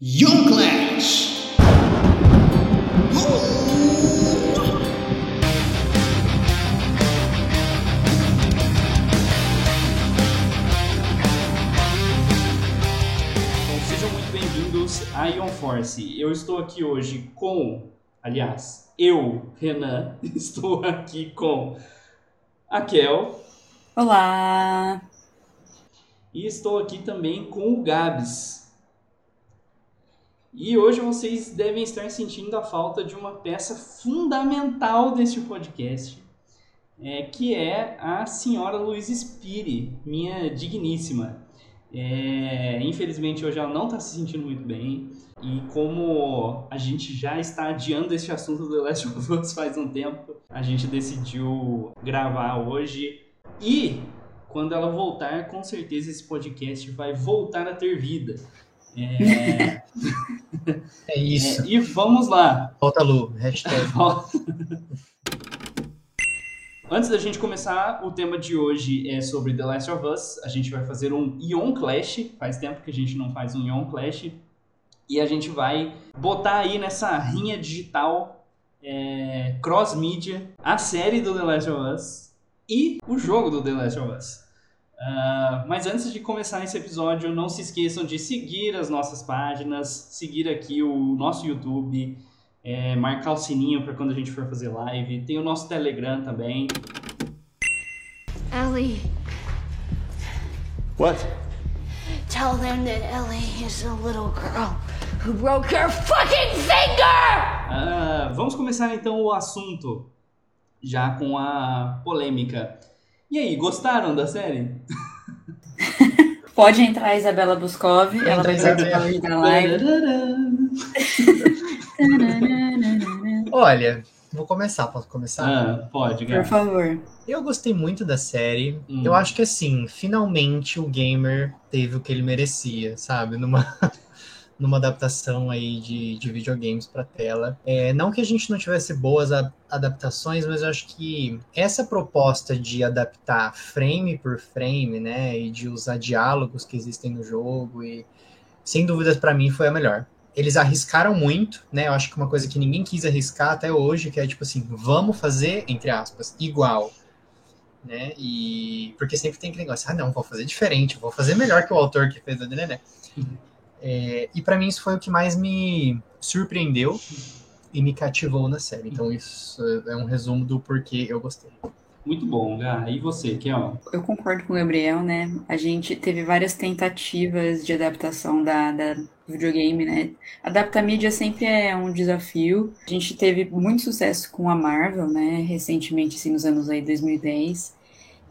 Young Clash! Bom, sejam muito bem-vindos a Ion Force. Eu estou aqui hoje com, aliás, eu, Renan, estou aqui com a Kel Olá! e estou aqui também com o Gabs. E hoje vocês devem estar sentindo a falta de uma peça fundamental deste podcast, é, que é a senhora Luiz Spiri, minha digníssima. É, infelizmente hoje ela não está se sentindo muito bem. E como a gente já está adiando esse assunto do The Last of Us faz um tempo, a gente decidiu gravar hoje. E quando ela voltar, com certeza esse podcast vai voltar a ter vida. É, É isso. é, e vamos lá. Volta Lu, hashtag. Antes da gente começar, o tema de hoje é sobre The Last of Us. A gente vai fazer um Ion Clash. Faz tempo que a gente não faz um Ion Clash. E a gente vai botar aí nessa rinha digital é, cross-mídia a série do The Last of Us e o jogo do The Last of Us. Ah, mas antes de começar esse episódio, não se esqueçam de seguir as nossas páginas, seguir aqui o nosso YouTube, é, marcar o sininho para quando a gente for fazer live. Tem o nosso Telegram também. Ellie, What? tell them that Ellie is a little girl who broke her fucking finger! Ah, vamos começar então o assunto, já com a polêmica. E aí, gostaram da série? Pode entrar a Isabela Boscov, ela vai participar hoje da live. Olha, vou começar, posso começar? Ah, pode, Por Gabi. favor. Eu gostei muito da série. Hum. Eu acho que assim, finalmente o gamer teve o que ele merecia, sabe? Numa, numa adaptação aí de, de videogames pra tela. É, não que a gente não tivesse boas a- adaptações, mas eu acho que essa proposta de adaptar frame por frame, né? E de usar diálogos que existem no jogo e sem dúvidas pra mim foi a melhor. Eles arriscaram muito, né? Eu acho que uma coisa que ninguém quis arriscar até hoje, que é tipo assim, vamos fazer, entre aspas, igual. Né? E porque sempre tem aquele negócio, ah, não, vou fazer diferente, vou fazer melhor que o autor que fez a né? É, e pra mim isso foi o que mais me surpreendeu e me cativou na série. Então isso é um resumo do porquê eu gostei. Muito bom, Gá. E você, Kel? Eu concordo com o Gabriel, né? A gente teve várias tentativas de adaptação da, da do videogame, né? Adaptar mídia sempre é um desafio. A gente teve muito sucesso com a Marvel, né? Recentemente, assim, nos anos aí 2010,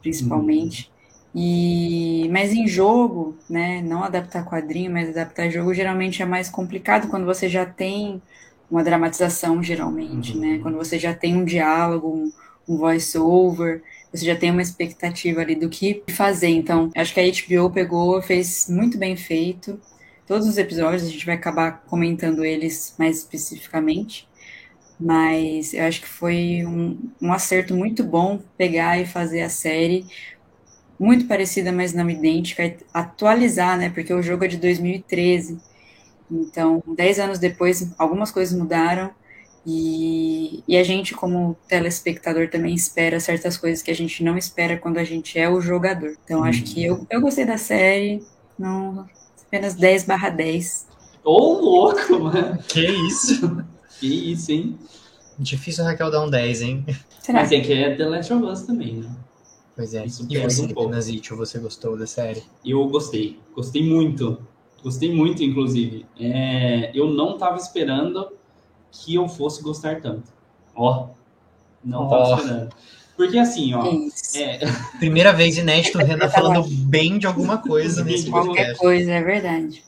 principalmente. E, mas em jogo, né? Não adaptar quadrinho, mas adaptar jogo geralmente é mais complicado quando você já tem uma dramatização, geralmente, Uhum. né? Quando você já tem um diálogo, um, um voice-over, você já tem uma expectativa ali do que fazer. Então, acho que a HBO pegou, fez muito bem feito. Todos os episódios, a gente vai acabar comentando eles mais especificamente. Mas eu acho que foi um, um acerto muito bom pegar e fazer a série muito parecida, mas não idêntica, e atualizar, né? Porque o jogo é de 2013. Então, dez anos depois, algumas coisas mudaram. E, e a gente, como telespectador, também espera certas coisas que a gente não espera quando a gente é o jogador. Então, acho que eu, eu gostei da série, não, apenas 10 barra 10. Ô, louco, mano. Que isso? Que isso, hein? Difícil a Raquel dar um 10, hein? Será? Mas é que é The Last of Us também, né? Pois é. Isso E você, um pouco. Nazito, você gostou da série? Eu gostei. Gostei muito. Gostei muito, inclusive. É, eu não tava esperando que eu fosse gostar tanto. Ó. Não tava Ó. esperando. Porque assim, ó. É, Primeira vez inédito o Renan falando bem de alguma coisa nesse de Qualquer podcast. coisa, é verdade.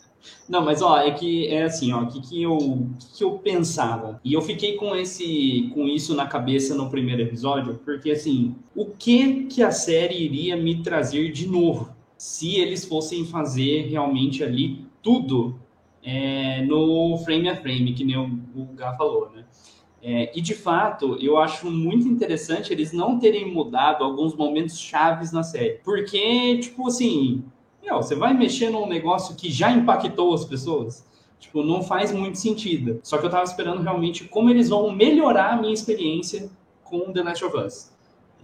Não, mas ó, é que é assim, ó, que, que, eu, que, que eu pensava? E eu fiquei com esse com isso na cabeça no primeiro episódio, porque assim, o que que a série iria me trazer de novo se eles fossem fazer realmente ali tudo é, no frame a frame, que nem o, o Gá falou, né? É, e de fato, eu acho muito interessante eles não terem mudado alguns momentos chaves na série. Porque, tipo assim, meu, você vai mexer num negócio que já impactou as pessoas. Tipo, não faz muito sentido. Só que eu tava esperando realmente como eles vão melhorar a minha experiência com The Last of Us.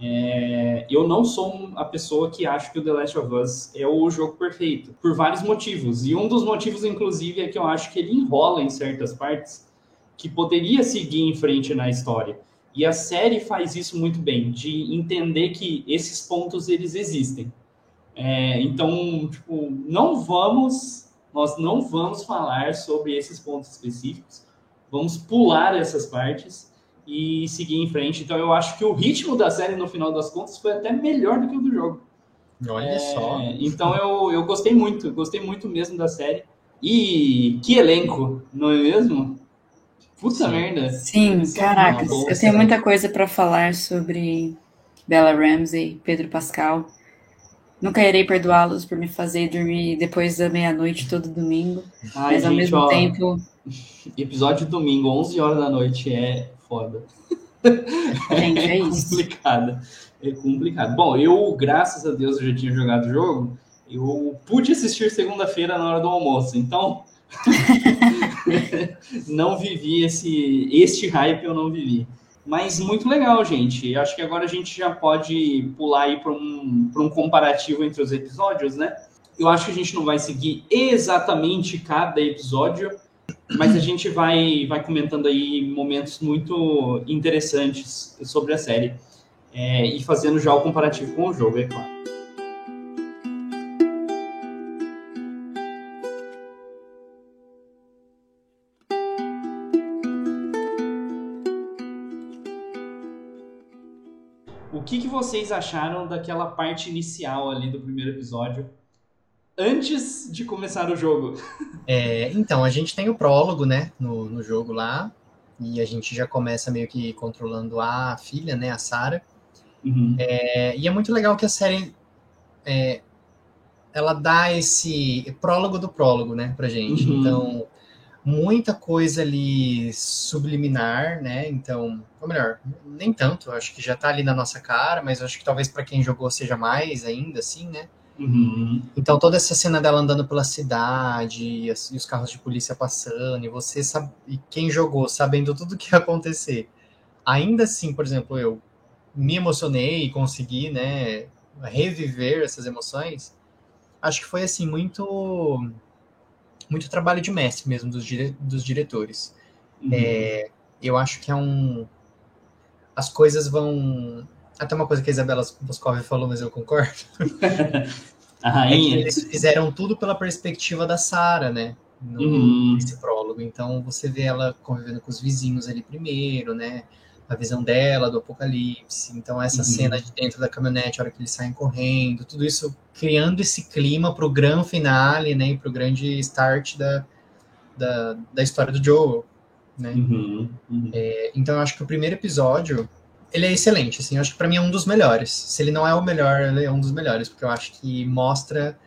É, eu não sou a pessoa que acha que o The Last of Us é o jogo perfeito, por vários motivos. E um dos motivos, inclusive, é que eu acho que ele enrola em certas partes que poderia seguir em frente na história. E a série faz isso muito bem, de entender que esses pontos eles existem. É, então, tipo, não vamos, nós não vamos falar sobre esses pontos específicos, vamos pular essas partes e seguir em frente. Então eu acho que o ritmo da série, no final das contas, foi até melhor do que o do jogo. Olha É, só. Então eu, eu gostei muito, gostei muito mesmo da série. E que elenco, não é mesmo? Puta Sim. merda. Sim, uma boa Eu tenho muita coisa para falar sobre Bella Ramsey, Pedro Pascal. Nunca irei perdoá-los por me fazer dormir depois da meia-noite todo domingo. Ai, mas ao gente, mesmo ó, tempo, episódio domingo, 11 horas da noite, é foda. gente, é isso. complicado. É complicado. Bom, eu, graças a Deus, eu já tinha jogado o jogo. Eu pude assistir segunda-feira na hora do almoço, então não vivi esse este hype eu não vivi. Mas muito legal, gente. Acho que agora a gente já pode pular aí para um, um comparativo entre os episódios, né? Eu acho que a gente não vai seguir exatamente cada episódio, mas a gente vai, vai comentando aí momentos muito interessantes sobre a série. É, e fazendo já o comparativo com o jogo, é claro. Vocês acharam daquela parte inicial ali do primeiro episódio? Antes de começar o jogo. É, então, a gente tem o prólogo, né, no, no jogo lá, e a gente já começa meio que controlando a filha, né, a Sarah. Uhum. É, e é muito legal que a série é, ela dá esse prólogo do prólogo, né, pra gente. Uhum. Então, muita coisa ali subliminar, né? Então, ou melhor, nem tanto, acho que já tá ali na nossa cara, mas acho que talvez para quem jogou seja mais ainda, assim, né? Uhum. Então, toda essa cena dela andando pela cidade, e, as- e os carros de polícia passando, e você sabe, e quem jogou sabendo tudo que ia acontecer. Ainda assim, por exemplo, eu me emocionei e consegui, né, reviver essas emoções. Acho que foi assim muito muito trabalho de mestre mesmo dos, dire- dos diretores. Uhum. É, eu acho que é um as coisas vão até uma coisa que a Isabela Boscov falou, mas eu concordo. A É rainha. eles fizeram tudo pela perspectiva da Sarah, né? No, Uhum. Nesse prólogo. Então você vê ela convivendo com os vizinhos ali primeiro, né? A visão dela do apocalipse. Então essa Uhum. cena de dentro da caminhonete, a hora que eles saem correndo, tudo isso criando esse clima pro grande finale, né? E pro grande start da, da, da história do Joel, né? Uhum. Uhum. Então eu acho que o primeiro episódio ele é excelente, assim, eu acho que pra mim é um dos melhores. Se ele não é o melhor, ele é um dos melhores, porque eu acho que mostra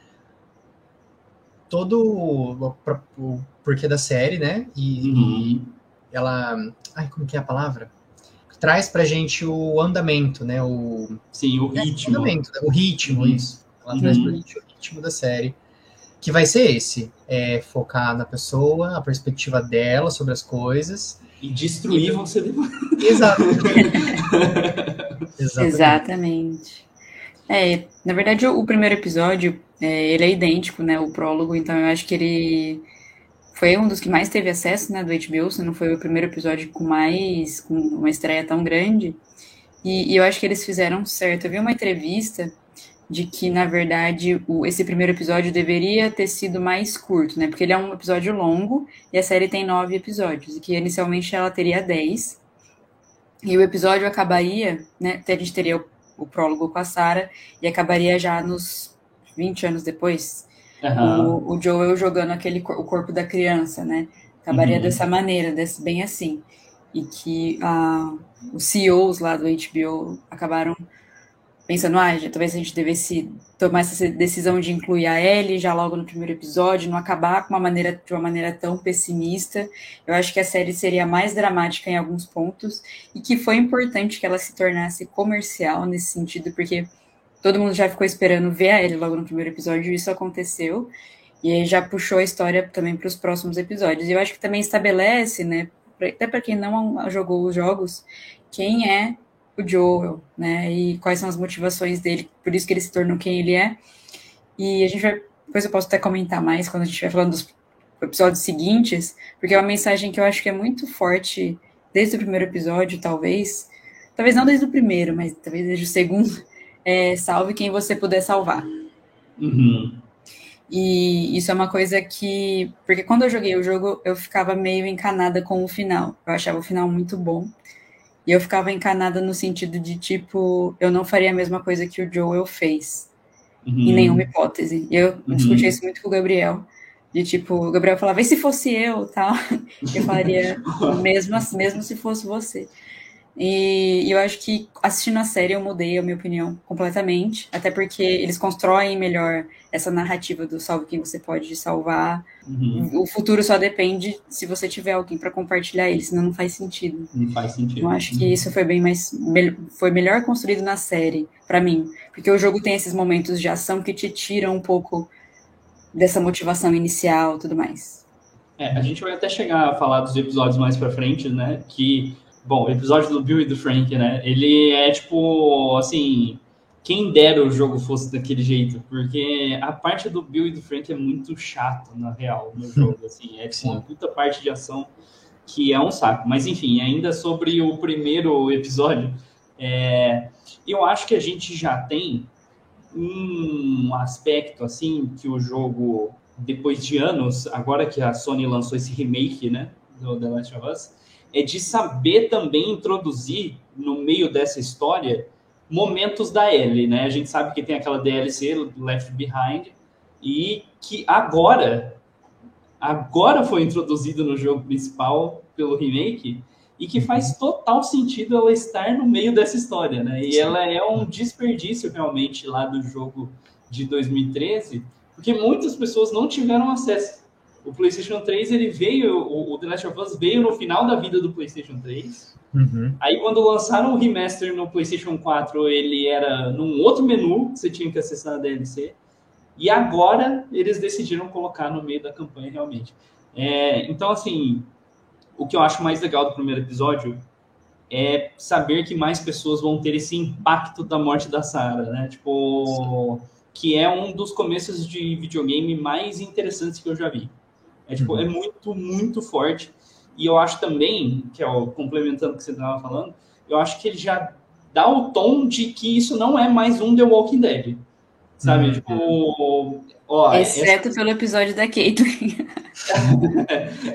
todo o, o porquê da série, né? E, Uhum. e ela, ai, como que é a palavra? Traz pra gente o andamento, né? O Sim, o é, ritmo. andamento, né? o ritmo, Uhum. isso. Ela traz Uhum. pra gente o ritmo da série. Que vai ser esse, é focar na pessoa, a perspectiva dela sobre as coisas. E destruir você depois. Exato. Exatamente. Exatamente. É, na verdade, o, o primeiro episódio, é, ele é idêntico, né, o prólogo, então eu acho que ele foi um dos que mais teve acesso, né, do HBO, se não foi o primeiro episódio com mais, com uma estreia tão grande, e, e eu acho que eles fizeram certo. Eu vi uma entrevista de que, na verdade, o, esse primeiro episódio deveria ter sido mais curto, né, porque ele é um episódio longo, e a série tem nove episódios, e que inicialmente ela teria dez, e o episódio acabaria, né? A gente teria o, o prólogo com a Sarah e acabaria já nos 20 anos depois, Aham. o, o Joel jogando aquele o corpo da criança, né? Acabaria Uhum. dessa maneira, desse, bem assim. E que ah, os CEOs lá do HBO acabaram pensando, ah, já, talvez a gente devesse tomar essa decisão de incluir a Ellie já logo no primeiro episódio, não acabar com uma maneira, de uma maneira tão pessimista. Eu acho que a série seria mais dramática em alguns pontos e que foi importante que ela se tornasse comercial nesse sentido, porque todo mundo já ficou esperando ver a Ellie logo no primeiro episódio, e isso aconteceu. E já puxou a história também para os próximos episódios. E eu acho que também estabelece, né, até para quem não jogou os jogos, quem é o Joel, né, e quais são as motivações dele, por isso que ele se tornou quem ele é. E a gente vai, depois eu posso até comentar mais quando a gente estiver falando dos episódios seguintes, porque é uma mensagem que eu acho que é muito forte desde o primeiro episódio, talvez, talvez não desde o primeiro, mas talvez desde o segundo, é, salve quem você puder salvar. Uhum. E isso é uma coisa que. Porque quando eu joguei o jogo, eu ficava meio encanada com o final. Eu achava o final muito bom. E eu ficava encanada no sentido de, tipo, eu não faria a mesma coisa que o Joel fez. Uhum. Em nenhuma hipótese. E eu Uhum. discuti isso muito com o Gabriel. De tipo, o Gabriel falava, e se fosse eu, tal? Eu falaria, mesmo, mesmo se fosse você. E, e eu acho que assistindo a série eu mudei a minha opinião completamente, até porque eles constroem melhor essa narrativa do salve quem você pode salvar. Uhum. O futuro só depende se você tiver alguém para compartilhar ele, senão não faz sentido. Não faz sentido. Eu acho que isso foi bem mais foi melhor construído na série para mim, porque o jogo tem esses momentos de ação que te tiram um pouco dessa motivação inicial, tudo mais. É, a gente vai até chegar a falar dos episódios mais pra frente, né? Que, bom, o episódio do Bill e do Frank, né? Ele é tipo, assim, quem dera o jogo fosse daquele jeito, porque a parte do Bill e do Frank é muito chato, na real, no jogo, assim. É tipo uma puta parte de ação que é um saco. Mas, enfim, ainda sobre o primeiro episódio, é, eu acho que a gente já tem um aspecto, assim, que o jogo depois de anos, agora que a Sony lançou esse remake, né, do The Last of Us, é de saber também introduzir no meio dessa história momentos da Ellie, né? A gente sabe que tem aquela DLC Left Behind e que agora agora foi introduzido no jogo principal pelo remake e que faz total sentido ela estar no meio dessa história, né? E ela é um desperdício realmente lá do jogo de 2013 porque muitas pessoas não tiveram acesso. O PlayStation 3 ele veio, o, The Last of Us veio no final da vida do PlayStation 3. Uhum. Aí quando lançaram o remaster no PlayStation 4, ele era num outro menu que você tinha que acessar a DLC. E agora eles decidiram colocar no meio da campanha realmente. É, então assim, o que eu acho mais legal do primeiro episódio é saber que mais pessoas vão ter esse impacto da morte da Sarah, né? Tipo, que é um dos começos de videogame mais interessantes que eu já vi. É, tipo, Uhum. é muito, muito forte. E eu acho também, que é o complementando o que você estava falando, eu acho que ele já dá o tom de que isso não é mais um The Walking Dead. Sabe? Uhum. Tipo, ó, Exceto pelo episódio da Caitlyn.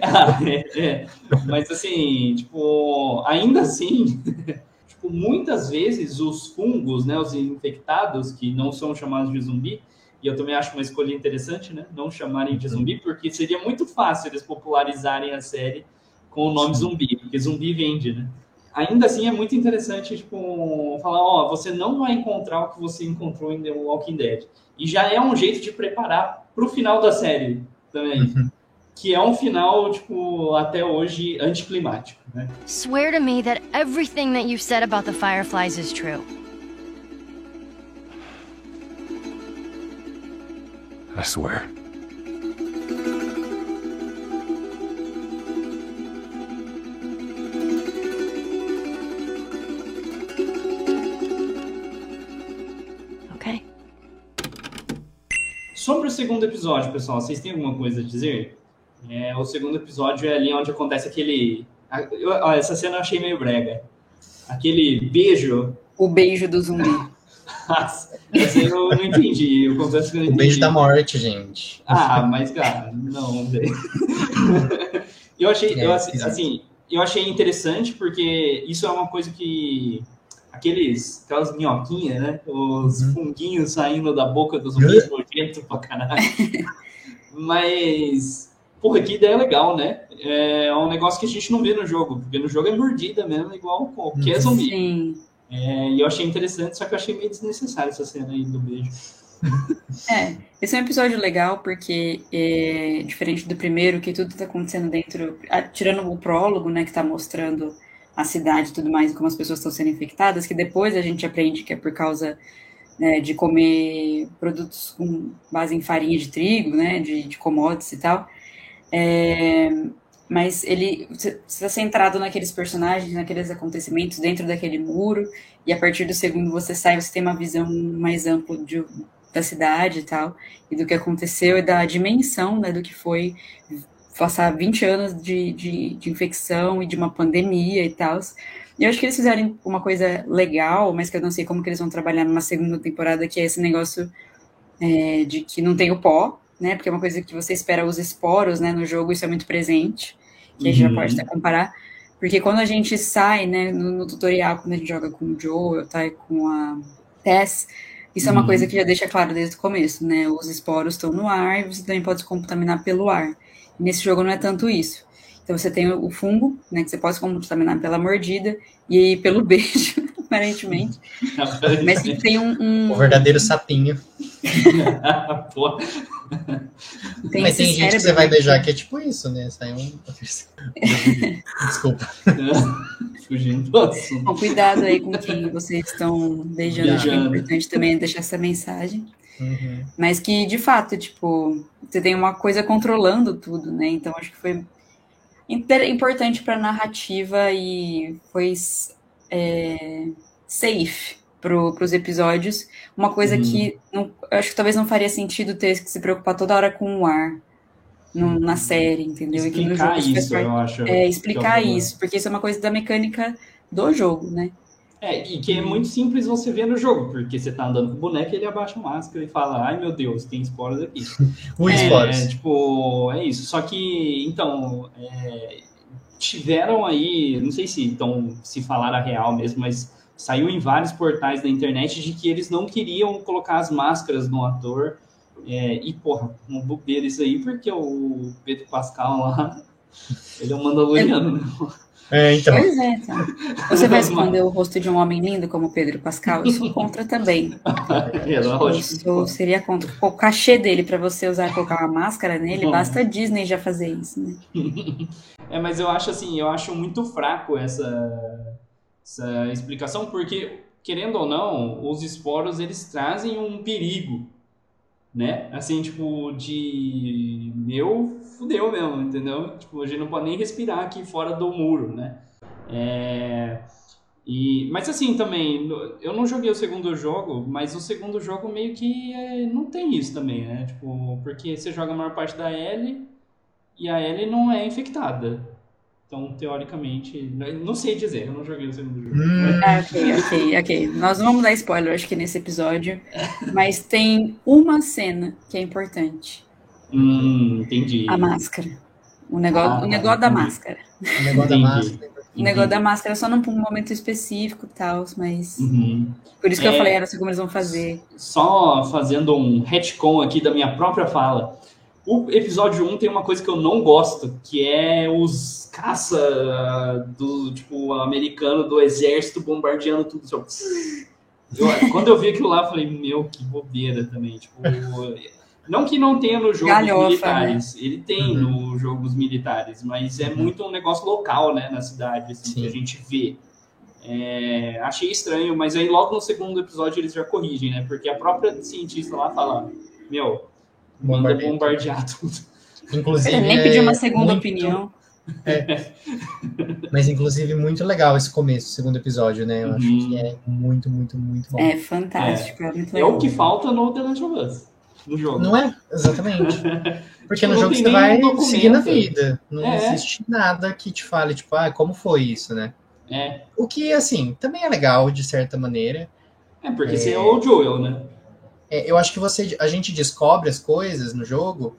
Ah, é, é. Mas assim, tipo, ainda assim, tipo, muitas vezes os fungos, né, os infectados, que não são chamados de zumbi, e eu também acho uma escolha interessante, né, não chamarem de zumbi, porque seria muito fácil eles popularizarem a série com o nome zumbi, porque zumbi vende, né? Ainda assim é muito interessante, tipo, falar, ó, você não vai encontrar o que você encontrou em The Walking Dead. E já é um jeito de preparar pro final da série também Uhum. que é um final, tipo, até hoje anticlimático, né? Swear to me that everything that you've said about the Fireflies is true. I swear. Okay? Sobre o segundo episódio, pessoal, vocês têm alguma coisa a dizer? É, o segundo episódio é ali onde acontece aquele. a- eu- ó, essa cena eu achei meio brega. Aquele beijo. O beijo do zumbi. Nossa, essa eu não entendi. Eu confesso que eu não O entendi. beijo da morte, gente. Ah, mas, cara, não, eu achei, eu, É, assim, assim, eu achei interessante porque isso é uma coisa que aqueles, aquelas minhoquinhas, né? Os Uhum. funguinhos saindo da boca dos zumbis nojento pra caralho. Mas, porra, que ideia legal, né? É um negócio que a gente não vê no jogo, porque no jogo é mordida mesmo, igual qualquer Uhum. zumbi. Sim. É, e eu achei interessante, só que eu achei meio desnecessário essa cena aí do beijo. É, esse é um episódio legal porque, é, diferente do primeiro, que tudo tá acontecendo dentro, tirando o prólogo, né, que tá mostrando a cidade e tudo mais, como as pessoas estão sendo infectadas, que depois a gente aprende que é por causa né, de comer produtos com base em farinha de trigo, né, de, de commodities e tal. É, mas ele está centrado naqueles personagens, naqueles acontecimentos dentro daquele muro, e a partir do segundo você sai, você tem uma visão mais ampla de, da cidade e tal, e do que aconteceu e da dimensão né, do que foi passar 20 anos de, de, de infecção e de uma pandemia e tal. E eu acho que eles fizeram uma coisa legal, mas que eu não sei como que eles vão trabalhar numa segunda temporada, que é esse negócio é, de que não tem o pó, né? Porque é uma coisa que você espera os esporos, né? No jogo isso é muito presente, que a gente já uhum. pode até comparar. Porque quando a gente sai, né, no, no, tutorial, quando a gente joga com o Joe, tá, com a Tess, isso uhum. é uma coisa uhum. que já deixa claro desde o começo, né? Os esporos estão no ar e você também pode se contaminar pelo ar. E nesse jogo não é tanto isso. Então você tem o fungo, né, que você pode se contaminar pela mordida e pelo beijo, aparentemente. Mas que tem um, um... O verdadeiro sapinho. tem Mas tem gente que você vai beijar que é tipo isso, né? Sai um. Desculpa. Fugindo do assunto. Bom, cuidado aí com quem vocês estão beijando. Acho que é importante também deixar essa mensagem. Uhum. Mas que, de fato, tipo, você tem uma coisa controlando tudo, né? Então acho que foi importante para a narrativa e foi é, safe para os episódios. Uma coisa uhum. que não, acho que talvez não faria sentido ter que se preocupar toda hora com o ar no, na série, entendeu? Explicar isso, eu acho. É, explicar é isso, porque isso é uma coisa da mecânica do jogo, né? É, e que é muito simples você ver no jogo, porque você tá andando com o boneco e ele abaixa a máscara e fala, ai meu Deus, tem esporos aqui. o é, esporos. É, tipo, é isso. Só que, então, é, tiveram aí, não sei se então se falar a real mesmo, mas saiu em vários portais da internet de que eles não queriam colocar as máscaras no ator. É, e, porra, um bobeira isso aí, porque o Pedro Pascal lá, ele é um mandaloriano, né? É, então. Pois é, então. Você vai esconder o rosto de um homem lindo como Pedro Pascal? Eu sou contra também. É, isso seria contra. O cachê dele para você usar colocar uma máscara nele, basta a Disney já fazer isso, né? É, mas eu acho assim, eu acho muito fraco essa, essa explicação, porque, querendo ou não, os esporos eles trazem um perigo né? Assim, tipo, de meu, fudeu mesmo, entendeu? Tipo, a gente não pode nem respirar aqui fora do muro, né? É... E, mas assim, também, eu não joguei o segundo jogo, mas o segundo jogo meio que é, não tem isso também, né? Tipo, porque você joga a maior parte da L e a L não é infectada. Então, teoricamente, não sei dizer, eu não joguei o segundo jogo. Hum. Ah, ok, ok, ok. Nós não vamos dar spoiler, acho que nesse episódio. Mas tem uma cena que é importante. Hum, entendi. A máscara. O negócio, ah, o negócio da máscara. O negócio da máscara. O negócio da máscara só num momento específico e tal, mas. Uhum. Por isso que é, eu falei, era assim como eles vão fazer. Só fazendo um retcon aqui da minha própria fala. O episódio 1 tem uma coisa que eu não gosto, que é os caça do tipo americano do exército bombardeando tudo. Eu, quando eu vi aquilo lá, eu falei, meu, que bobeira também. Tipo, não que não tenha no jogo Galhofa, né? militares, né? ele tem uhum. no jogos militares, mas é uhum. muito um negócio local, né, na cidade, assim, que a gente vê. É, achei estranho, mas aí logo no segundo episódio eles já corrigem, né? Porque a própria cientista lá fala, meu, manda bombardear tudo. Inclusive, Ele nem pediu uma segunda muito... opinião. É. Mas, inclusive, muito legal esse começo, segundo episódio, né? Eu uhum. acho que é muito, muito, muito bom. É fantástico. É, é, é o que falta no The Last of Us, no jogo. Não é? Exatamente. Porque tipo, no jogo você vai seguir na vida. Não é. existe nada que te fale, tipo, ah, como foi isso, né? É. O que, assim, também é legal, de certa maneira. É, porque é... você é o Joel, né? é, eu acho que você, a gente descobre as coisas no jogo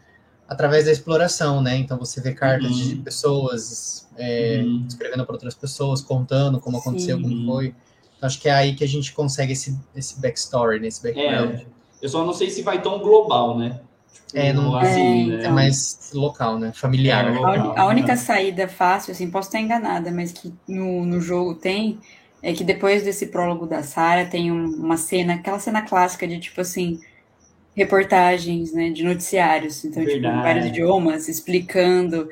através da exploração, né? Então você vê cartas uhum. de pessoas é, uhum. escrevendo para outras pessoas, contando como aconteceu, Sim. como foi. Então, acho que é aí que a gente consegue esse, esse backstory, né? esse background. É, eu só não sei se vai tão global, né? Tipo, é, não, assim, é, né? então, é mais local, né? Familiar. É, local, a, a, única né? saída fácil, assim, posso estar enganada, mas que no, no jogo tem, é que depois desse prólogo da Sarah tem uma cena, aquela cena clássica de tipo assim, reportagens, né, de noticiários, então tipo, em vários idiomas, explicando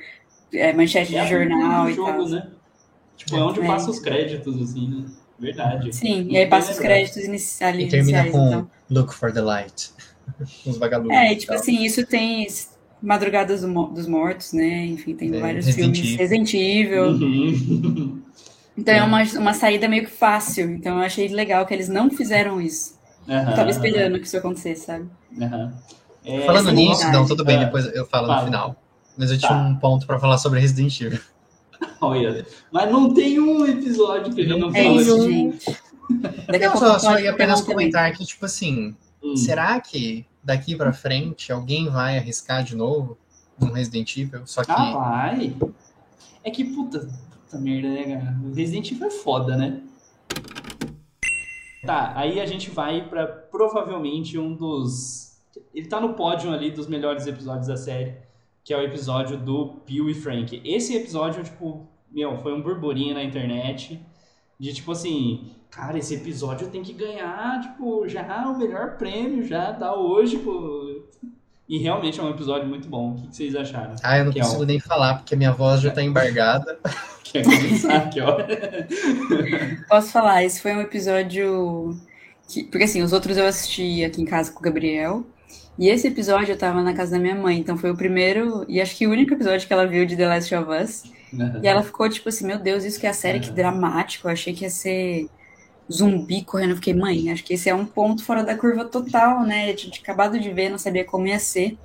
é, manchete é de jornal e jogo, tal. Né? Tipo, é onde é. passa os créditos, assim, né? Verdade. Sim, e aí passa os créditos inici- ali E termina iniciais. com Então. Look for the Light. Os vagalumes. É, e, tipo assim, isso tem Madrugadas do dos Mortos, né? Enfim, tem É, vários Resident filmes. Evil. Resident Evil. Uhum. Então é uma, uma saída meio que fácil. Então eu achei legal que eles não fizeram isso. Eu Aham, tava esperando que isso acontecesse, sabe? É, Falando nisso, não, tudo bem, Ah, depois eu falo no final. Mas eu Tá. tinha um ponto pra falar sobre Resident Evil. Olha, mas não tem um episódio que a gente não É fala isso, de- gente. Só, eu só posso ia apenas falar também. comentar que, tipo assim, Hum. será que daqui pra frente alguém vai arriscar de novo um Resident Evil? Só que. Ah, vai. É que, puta, puta merda, né, cara? O Resident Evil é foda, né? Tá, aí a gente vai pra provavelmente um dos. Ele tá no pódio ali dos melhores episódios da série, que é o episódio do Bill e Frank. Esse episódio, tipo, meu, foi um burburinho na internet. De tipo assim, cara, esse episódio tem que ganhar, tipo, já o melhor prêmio, já tá hoje, pô. E realmente é um episódio muito bom. O que vocês acharam? Ah, eu não Que é consigo o- nem falar, porque a minha voz já tá embargada. Quer começar aqui, ó? Posso falar, esse foi um episódio que, porque assim, os outros eu assisti aqui em casa com o Gabriel, e esse episódio eu tava na casa da minha mãe, então foi o primeiro e acho que o único episódio que ela viu de The Last of Us, e ela ficou tipo assim, meu Deus, isso que é a série, que dramático, eu achei que ia ser zumbi correndo, eu fiquei, mãe, acho que esse é um ponto fora da curva total, né, eu tinha acabado de ver, não sabia como ia ser,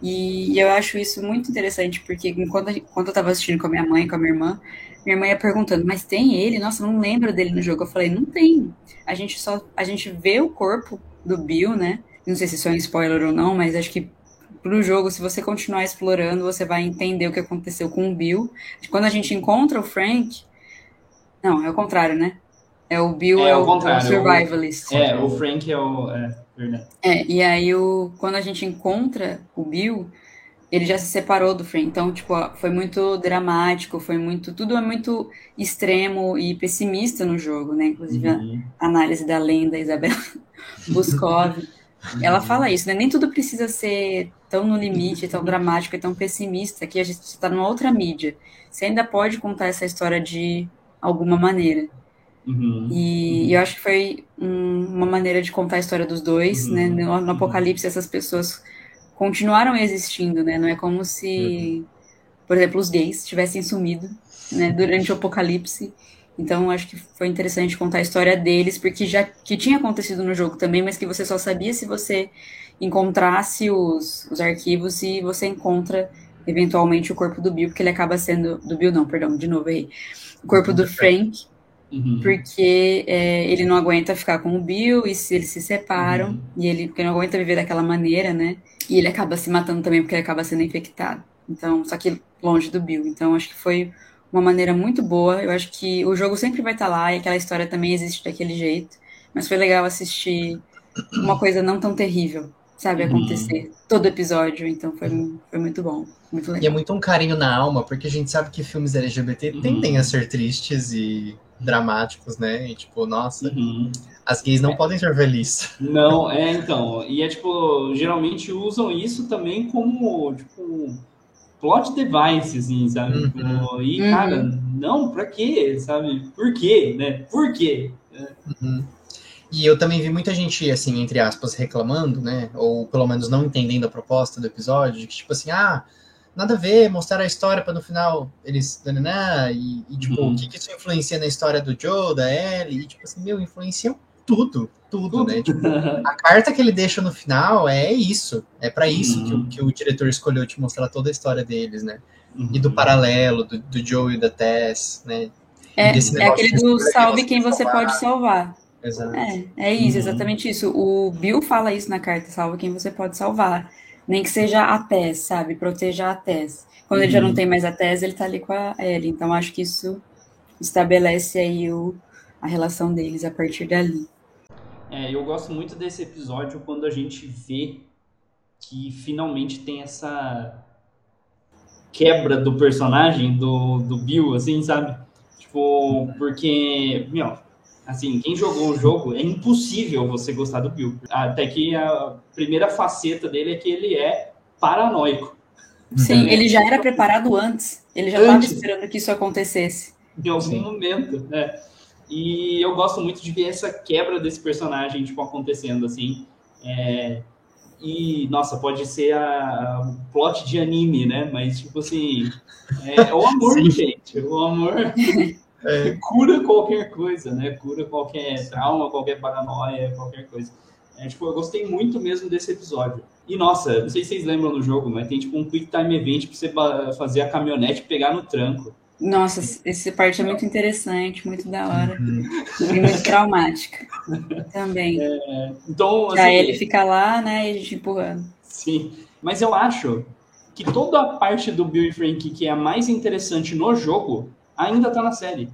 e eu acho isso muito interessante, porque enquanto, enquanto eu tava assistindo com a minha mãe, com a minha irmã, minha irmã ia perguntando, mas tem ele? Nossa, não lembro dele no jogo. Eu falei, não tem. A gente só, a gente vê o corpo do Bill, né? Não sei se isso é um spoiler ou não, mas acho que pro jogo, se você continuar explorando, você vai entender o que aconteceu com o Bill. Quando a gente encontra o Frank, não, é o contrário, né? É o Bill, É é, o o, contrário, o survivalist. É, o Frank é o. É, verdade. É, e aí o, quando a gente encontra o Bill, ele já se separou do Frank. Então, tipo, foi muito dramático, foi muito. Tudo é muito extremo e pessimista no jogo, né? Inclusive Uhum. a análise da lenda Isabela Boscov. Ela fala isso, né? Nem tudo precisa ser tão no limite, tão dramático e tão pessimista, que a gente está numa outra mídia. Você ainda pode contar essa história de alguma maneira. Uhum. E eu acho que foi um- uma maneira de contar a história dos dois, Uhum. né? No, no Apocalipse, essas pessoas continuaram existindo, né? Não é como se, por exemplo, os gays tivessem sumido, né? Durante o Apocalipse. Então, acho que foi interessante contar a história deles, porque já que tinha acontecido no jogo também, mas que você só sabia se você encontrasse os, os arquivos e você encontra eventualmente o corpo do Bill, porque ele acaba sendo do Bill não, perdão, de novo errei. O corpo do Frank, Uhum. porque é, ele não aguenta ficar com o Bill e se eles se separam Uhum. e ele porque não aguenta viver daquela maneira, né? E ele acaba se matando também porque ele acaba sendo infectado. Então, só que longe do Bill. Então, acho que foi uma maneira muito boa. Eu acho que o jogo sempre vai estar lá e aquela história também existe daquele jeito. Mas foi legal assistir uma coisa não tão terrível, sabe, Uhum. acontecer todo episódio. Então, foi, foi muito bom, muito E é legal. muito um carinho na alma, porque a gente sabe que filmes LGBT Uhum. tendem a ser tristes e dramáticos, né? E tipo, nossa, Uhum. as gays não podem ser felizes. Não, é então. E é tipo, geralmente usam isso também como, tipo, plot device, assim, sabe? Uhum. Tipo, e, Uhum. cara, não, pra quê, sabe? Por quê, né? Por quê? Uhum. E eu também vi muita gente, assim, entre aspas, reclamando, né? Ou pelo menos não entendendo a proposta do episódio, de que, tipo assim, ah, nada a ver, mostrar a história para no final eles. Né, e, e, tipo, Uhum. o que, que isso influencia na história do Joe, da Ellie? E, tipo assim, meu, influencia tudo, tudo, né? Tipo, a carta que ele deixa no final é isso. É para isso que, Uhum. o, que o diretor escolheu te mostrar toda a história deles, né? E do Uhum. paralelo, do, do Joe e da Tess, né? É, é aquele do salve quem você salvar. pode salvar. Exato. É, é isso, Uhum. exatamente isso. O Bill fala isso na carta, salva quem você pode salvar. Nem que seja a Tess, sabe? Proteja a Tess. Quando ele já não Uhum. tem mais a Tess, ele tá ali com a Ellie. Então acho que isso estabelece aí o, a relação deles a partir dali. É, eu gosto muito desse episódio quando a gente vê que finalmente tem essa quebra do personagem do, do Bill, assim, sabe? Tipo, porque, meu, assim, quem jogou o jogo, é impossível você gostar do Bill. Até que a primeira faceta dele é que ele é paranoico. Sim, ele já era preparado antes. Ele já estava esperando que isso acontecesse. Em algum Sim. momento, né? E eu gosto muito de ver essa quebra desse personagem, tipo, acontecendo, assim. É, e, nossa, pode ser a, a plot de anime, né? Mas, tipo assim, é, o amor, Sim. gente. O amor É. cura qualquer coisa, né? Cura qualquer trauma, qualquer paranoia, qualquer coisa. É, tipo, eu gostei muito mesmo desse episódio. E, nossa, não sei se vocês lembram do jogo, mas tem, tipo, um quick time event pra você fazer a caminhonete pegar no tranco. Nossa, essa parte é muito interessante, muito da hora. Uhum. E muito traumática também. Então, assim... Aí ele fica lá, né, e a gente empurrando. Sim, mas eu acho que toda a parte do Bill e Frank que é a mais interessante no jogo ainda tá na série.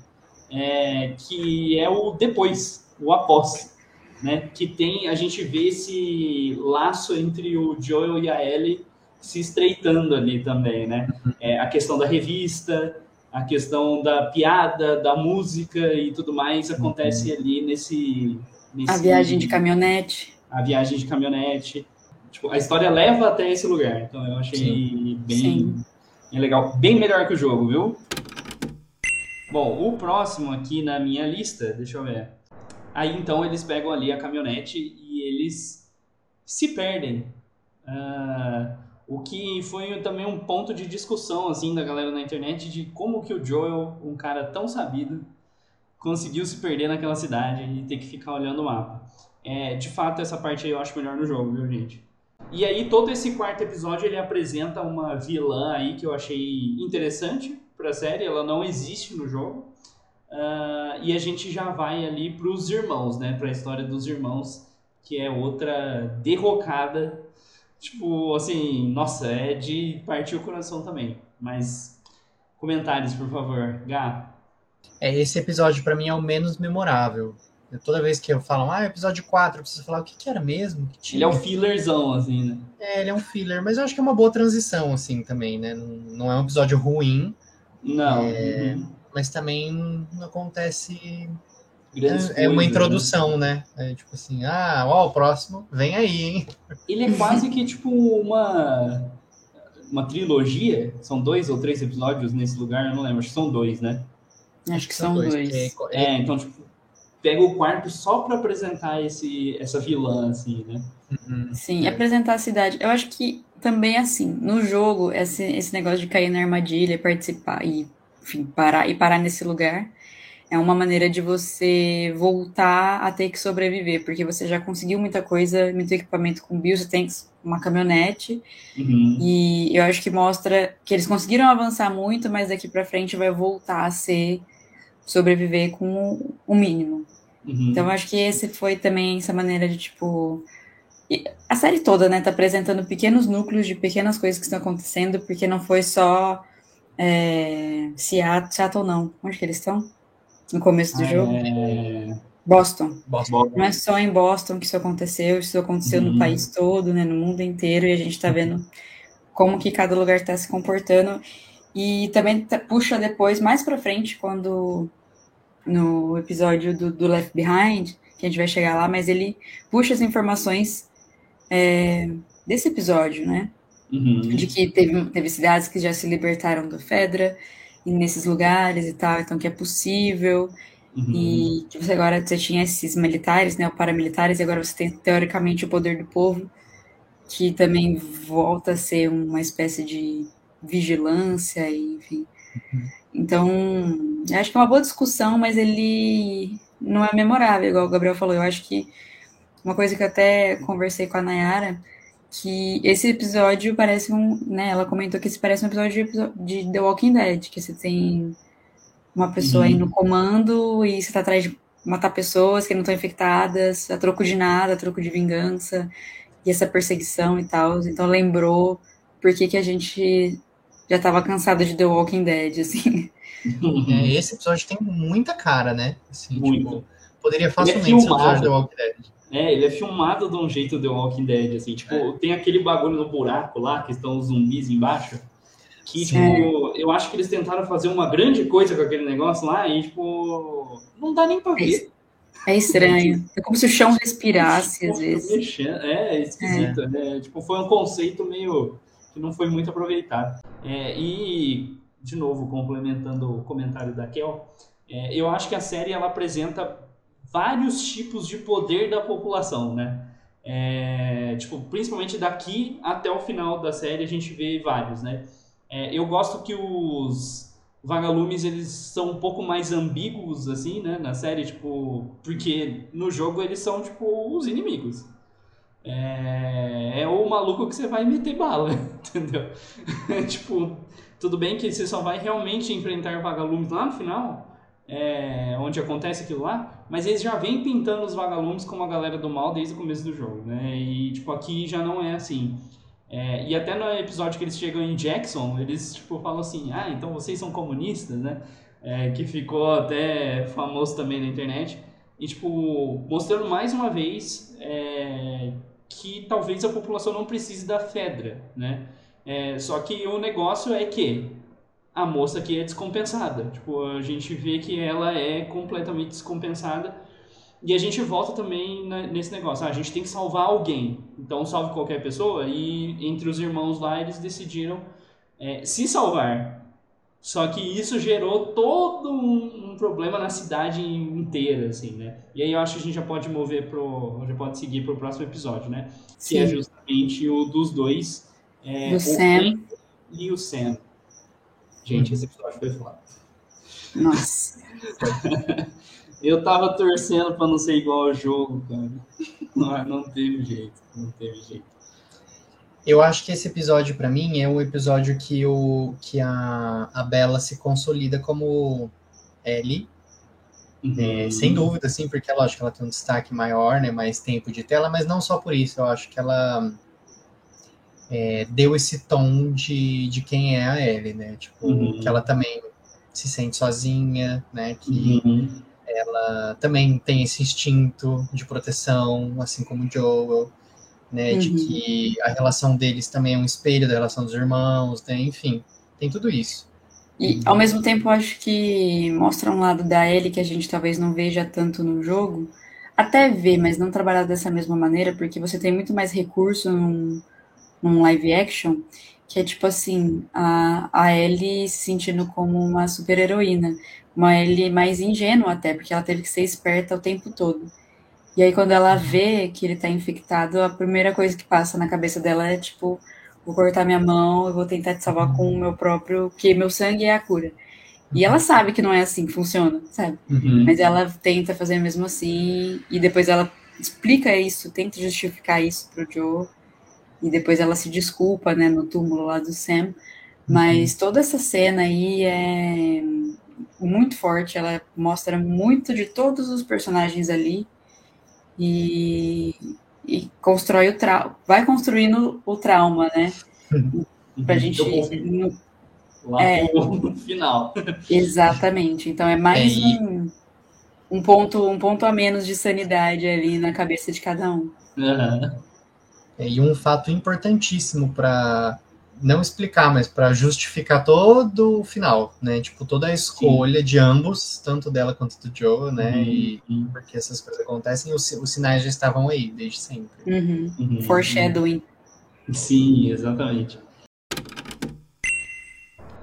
É, que é o depois, o após. Né? Que tem, a gente vê esse laço entre o Joel e a Ellie se estreitando ali também, né? É, a questão da revista, a questão da piada, da música e tudo mais acontece ali nesse, nesse A viagem de caminhonete. a viagem de caminhonete. Tipo, a história leva até esse lugar. Então eu achei bem, Sim. bem legal. Bem melhor que o jogo, viu? Bom, o próximo aqui na minha lista, deixa eu ver. Aí então eles pegam ali a caminhonete e eles se perdem. Ah, o que foi também um ponto de discussão assim da galera na internet de como que o Joel, um cara tão sabido, conseguiu se perder naquela cidade e ter que ficar olhando o mapa. É, de fato, essa parte aí eu acho melhor no jogo, viu, gente? E aí, todo esse quarto episódio, ele apresenta uma vilã aí que eu achei interessante pra série. Ela não existe no jogo. Ah, e a gente já vai ali pros irmãos, né? Pra história dos irmãos, que é outra derrocada. Tipo, assim, nossa, é de partir o coração também. Mas, comentários, por favor. Gá. É, esse episódio pra mim é o menos memorável. Toda vez que eu falo, ah, episódio 4, eu preciso falar o que, que era mesmo? Que tinha? Ele é um fillerzão, assim, né? É, ele é um filler, mas eu acho que é uma boa transição, assim, também, né? Não, não é um episódio ruim, Não. É, uhum. mas também não acontece. Grandes É, é uma coisas, né? introdução, né? É tipo assim, ah, ó, o próximo, vem aí, hein? Ele é quase que tipo uma uma trilogia. São dois ou três episódios nesse lugar, eu não lembro. Acho que são dois, né? Acho que são dois. porque é- É, então tipo pega o quarto só pra apresentar esse essa vilã assim, né? Uhum. Sim, apresentar a cidade. Eu acho que também assim, no jogo, esse, esse negócio de cair na armadilha, participar e, enfim, parar e parar nesse lugar é uma maneira de você voltar a ter que sobreviver, porque você já conseguiu muita coisa, muito equipamento com bio, você tem uma caminhonete, Uhum. e eu acho que mostra que eles conseguiram avançar muito, mas daqui pra frente vai voltar a ser sobreviver com o mínimo. Uhum. Então, eu acho que esse foi também essa maneira de, tipo. A série toda, né, tá apresentando pequenos núcleos de pequenas coisas que estão acontecendo, porque não foi só é, Seattle, Seattle, não. Onde que eles estão? No começo do jogo? É... Boston. Boston. Não é só em Boston que isso aconteceu, isso aconteceu Uhum. no país todo, né, no mundo inteiro, e a gente tá vendo como que cada lugar está se comportando. E também tá- puxa depois, mais pra frente, quando no episódio do, do Left Behind, que a gente vai chegar lá, mas ele puxa as informações é, desse episódio, né? Uhum. De que teve, teve cidades que já se libertaram do Fedra, nesses lugares e tal, então que é possível. Uhum. E que você agora você tinha esses militares, né, o paramilitares, e agora você tem teoricamente o poder do povo, que também volta a ser uma espécie de vigilância, e, enfim. Então, eu acho que é uma boa discussão, mas ele não é memorável, igual o Gabriel falou. Eu acho que uma coisa que eu até conversei com a Nayara, que esse episódio parece um, né, ela comentou que esse parece um episódio de, de The Walking Dead, que você tem uma pessoa aí Uhum. no comando e você tá atrás de matar pessoas que não estão infectadas, a troco de nada, a troco de vingança, e essa perseguição e tal. Então lembrou por que que a gente já tava cansado de The Walking Dead, assim. É, esse episódio tem muita cara, né? Assim, Muito. tipo, poderia facilmente ser o filmado. episódio do Walking Dead. É, ele é filmado de um jeito The Walking Dead, assim, tipo, tem aquele bagulho no buraco lá, que estão os zumbis embaixo, que, Sim. tipo, eu acho que eles tentaram fazer uma grande coisa com aquele negócio lá e, tipo, não dá nem pra ver. É estranho. É como se o chão respirasse, às vezes. mexendo. É, é esquisito. É. tipo, foi um conceito meio que não foi muito aproveitado. É, e, de novo, complementando o comentário da Kel, É, eu acho que a série ela apresenta vários tipos de poder da população, né? É, tipo, principalmente daqui até o final da série a gente vê vários, né? É, eu gosto que os vagalumes eles são um pouco mais ambíguos assim, né, na série, tipo, porque no jogo eles são tipo os inimigos. É, é o maluco que você vai meter bala, entendeu? tipo, tudo bem que você só vai realmente enfrentar vagalumes lá no final, é, onde acontece aquilo lá, mas eles já vêm pintando os vagalumes como a galera do mal desde o começo do jogo, né? E tipo aqui já não é assim. É, e até no episódio que eles chegam em Jackson, eles tipo falam assim, ah, então vocês são comunistas, né? É, que ficou até famoso também na internet. E tipo, mostrando mais uma vez é, que talvez a população não precise da Fedra, né? É, só que o negócio é que a moça aqui é descompensada. Tipo, a gente vê que ela é completamente descompensada. E a gente volta também nesse negócio. Ah, a gente tem que salvar alguém. Então salve qualquer pessoa. E entre os irmãos lá, eles decidiram é, se salvar. Só que isso gerou todo um, um, problema na cidade inteira, assim, né? E aí eu acho que a gente já pode mover pro. Já pode seguir pro próximo episódio, né? Sim. Que é justamente o dos dois. É, o Sam. E o Sam. Gente, esse episódio foi foda. Nossa. Eu tava torcendo pra não ser igual ao jogo, cara. Não, não teve jeito, não teve jeito. Eu acho que esse episódio, para mim, é o episódio que, o, que a, a Bella se consolida como Ellie. Uhum. É, sem dúvida, sim, porque lógico ela tem um destaque maior, né, mais tempo de tela, mas não só por isso, eu acho que ela é, deu esse tom de, de quem é a Ellie, né, tipo, uhum. que ela também se sente sozinha, né, que uhum ela também tem esse instinto de proteção, assim como o Joel, né? Uhum. De que a relação deles também é um espelho da relação dos irmãos, né? Enfim, tem tudo isso. E ao mesmo tempo, acho que mostra um lado da Ellie que a gente talvez não veja tanto no jogo. Até vê, mas não trabalhar dessa mesma maneira, porque você tem muito mais recurso num, num live action, que é tipo assim, a, a Ellie se sentindo como uma super heroína uma Ellie mais ingênua até, porque ela teve que ser esperta o tempo todo. E aí quando ela vê que ele tá infectado, a primeira coisa que passa na cabeça dela é tipo, vou cortar minha mão, eu vou tentar te salvar com o meu próprio, que meu sangue é a cura. E ela sabe que não é assim que funciona, sabe? Uhum. Mas ela tenta fazer mesmo assim, e depois ela explica isso, tenta justificar isso pro Joe, e depois ela se desculpa, né, no túmulo lá do Sam. Mas uhum. toda essa cena aí é muito forte, ela mostra muito de todos os personagens ali e, e constrói o trauma, vai construindo o trauma, né? Pra gente no, lá é, no final. Exatamente. Então é mais é, um, um ponto um ponto a menos de sanidade ali na cabeça de cada um. Uhum. É, e um fato importantíssimo para não explicar, mas para justificar todo o final, né? Tipo, toda a escolha Sim. de ambos, tanto dela quanto do Joe, né? Uhum. E, e porque essas coisas acontecem, os, os, sinais já estavam aí desde sempre. Uhum. Uhum. Foreshadowing. Sim, exatamente.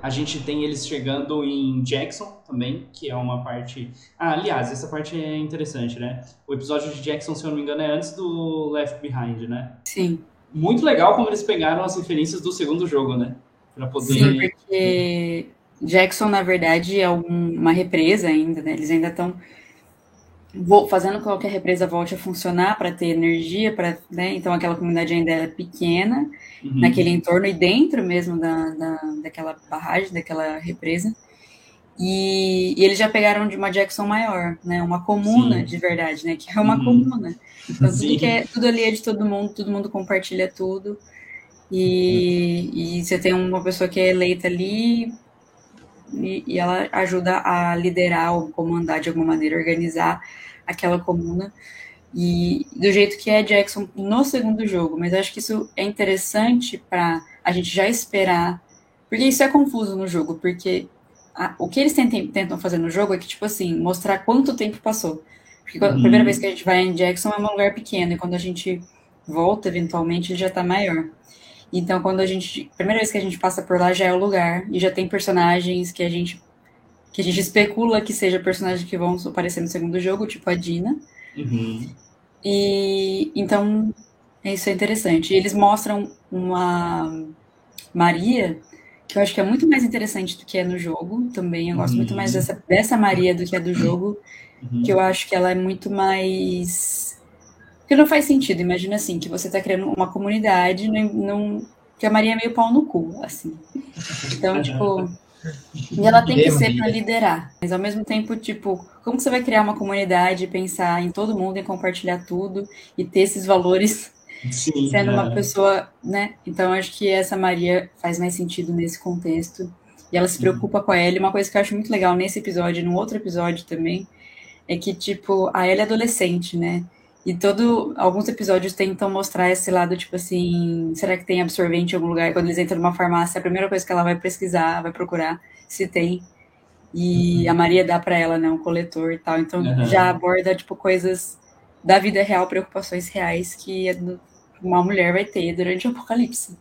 A gente tem eles chegando em Jackson também, que é uma parte. Ah, aliás, essa parte é interessante, né? O episódio de Jackson, se eu não me engano, é antes do Left Behind, né? Sim muito legal como eles pegaram as referências do segundo jogo, né? Pra poder. Sim, porque Jackson, na verdade, é uma represa ainda, né? Eles ainda estão fazendo com que a represa volte a funcionar para ter energia, para, né? Então aquela comunidade ainda é pequena uhum. naquele entorno e dentro mesmo da, da, daquela barragem, daquela represa. E, e, eles já pegaram de uma Jackson maior, né? Uma comuna Sim. de verdade, né? Que é uma uhum. comuna. Então tudo, que é, tudo ali é de todo mundo, todo mundo compartilha tudo. E, e você tem uma pessoa que é eleita ali e, e, ela ajuda a liderar ou comandar de alguma maneira, organizar aquela comuna. E do jeito que é Jackson no segundo jogo, mas acho que isso é interessante para a gente já esperar, porque isso é confuso no jogo, porque a, o que eles tentem, tentam fazer no jogo é que, tipo assim, mostrar quanto tempo passou. Porque a primeira vez que a gente vai em Jackson é um lugar pequeno, e quando a gente volta, eventualmente, ele já tá maior. Então, quando a gente. A primeira vez que a gente passa por lá já é o lugar, e já tem personagens que a gente que a gente especula que seja personagens que vão aparecer no segundo jogo, tipo a Dina. Uhum. E então isso é interessante. E eles mostram uma Maria que eu acho que é muito mais interessante do que é no jogo também. Eu gosto muito mais dessa, dessa Maria do que a do jogo, Uhum. que eu acho que ela é muito mais. Porque não faz sentido. Imagina assim, que você tá criando uma comunidade não, não... que a Maria é meio pau no cu, assim. Então, tipo. E ela tem que ser para liderar. Mas ao mesmo tempo, tipo, como que você vai criar uma comunidade, pensar em todo mundo, em compartilhar tudo e ter esses valores Sim, sendo uma é. pessoa, né? Então acho que essa Maria faz mais sentido nesse contexto. E ela se preocupa com a Ellie. Uma coisa que eu acho muito legal nesse episódio, e num outro episódio também, é que, tipo, a Ellie é adolescente, né? E todo, alguns episódios tentam mostrar esse lado, tipo assim, será que tem absorvente em algum lugar? Quando eles entram numa farmácia, a primeira coisa que ela vai pesquisar, vai procurar se tem. E a Maria dá pra ela, né, um coletor e tal. Então Uhum. já aborda, tipo, coisas da vida real, preocupações reais que uma mulher vai ter durante o apocalipse.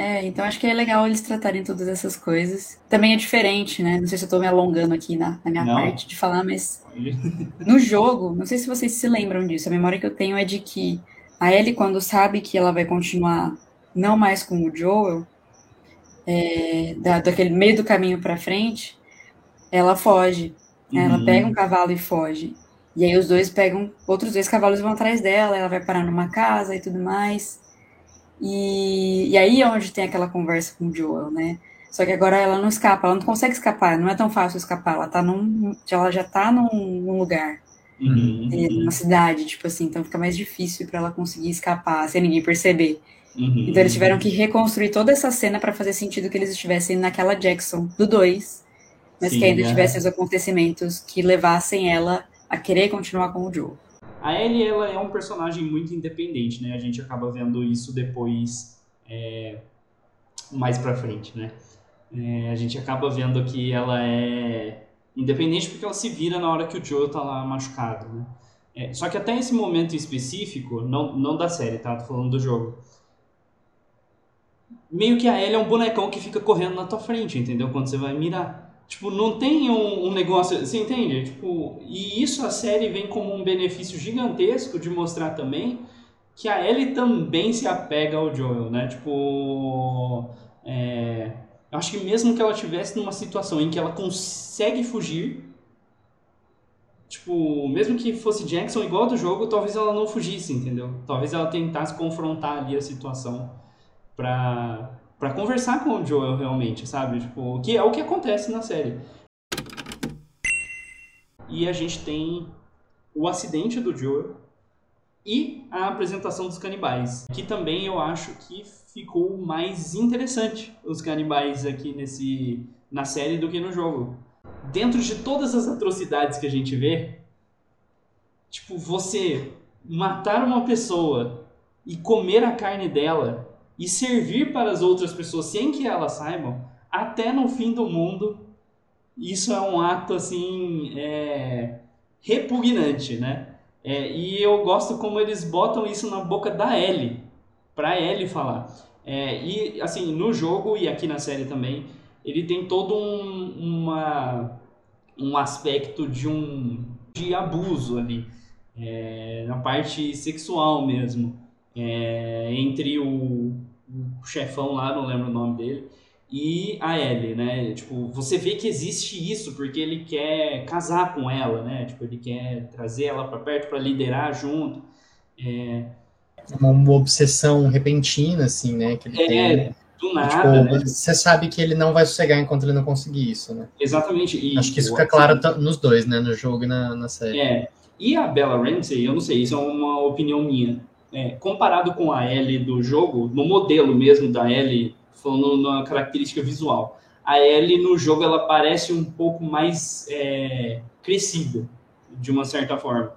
É, então acho que é legal eles tratarem todas essas coisas. Também é diferente, né? Não sei se eu tô me alongando aqui na, na minha Não. parte de falar, mas no jogo, não sei se vocês se lembram disso, a memória que eu tenho é de que a Ellie, quando sabe que ela vai continuar não mais com o Joel, é, da, daquele meio do caminho pra frente, ela foge. né? Ela Uhum. pega um cavalo e foge. E aí os dois pegam, outros dois cavalos vão atrás dela, ela vai parar numa casa e tudo mais. E, e aí é onde tem aquela conversa com o Joel, né? Só que agora ela não escapa, ela não consegue escapar, não é tão fácil escapar, ela tá num, ela já tá num, num lugar, Uhum. é, numa cidade, tipo assim, então fica mais difícil pra ela conseguir escapar sem ninguém perceber. Uhum. Então eles tiveram que reconstruir toda essa cena pra fazer sentido que eles estivessem naquela Jackson do 2, mas Sim, que ainda é. tivesse os acontecimentos que levassem ela a querer continuar com o Joe. A Ellie, ela é um personagem muito independente, né? A gente acaba vendo isso depois, é, mais pra frente, né? É, a gente acaba vendo que ela é independente porque ela se vira na hora que o Joe tá lá machucado, né? É, só que até esse momento específico, não, não da série, tá? Tô falando do jogo. Meio que a Ellie é um bonecão que fica correndo na tua frente, entendeu? Quando você vai mirar. Tipo, não tem um, um negócio. Você entende? Tipo, e isso a série vem como um benefício gigantesco de mostrar também que a Ellie também se apega ao Joel, né? Tipo. É, acho que mesmo que ela estivesse numa situação em que ela consegue fugir. Tipo, mesmo que fosse Jackson igual do jogo, talvez ela não fugisse, entendeu? Talvez ela tentasse confrontar ali a situação pra, pra conversar com o Joel realmente, sabe? Tipo, que é o que acontece na série. E a gente tem o acidente do Joel e a apresentação dos canibais, que também eu acho que ficou mais interessante os canibais aqui nesse na série do que no jogo. Dentro de todas as atrocidades que a gente vê, tipo, você matar uma pessoa e comer a carne dela e servir para as outras pessoas sem que elas saibam, até no fim do mundo, isso é um ato assim é, repugnante, né? É, e eu gosto como eles botam isso na boca da Ellie, pra Ellie falar. É, e assim, no jogo e aqui na série também, ele tem todo um, uma, um aspecto de um de abuso ali, é, na parte sexual mesmo, é, entre o, o chefão lá, não lembro o nome dele, e a Ellie, né? Tipo, você vê que existe isso porque ele quer casar com ela, né? Tipo, ele quer trazer ela para perto para liderar junto. É, Uma, uma obsessão repentina, assim, né? Que ele tem. é do E, nada, tipo, né? você sabe que ele não vai sossegar enquanto ele não conseguir isso, né? Exatamente. E, Acho que isso fica claro nos dois, né? No jogo e na, na série. É. E a Bella Ramsey, eu não sei, isso é uma opinião minha. É, comparado com a Ellie do jogo, no modelo mesmo da Ellie, falando na característica visual, a Ellie no jogo ela parece um pouco mais é, crescida, de uma certa forma.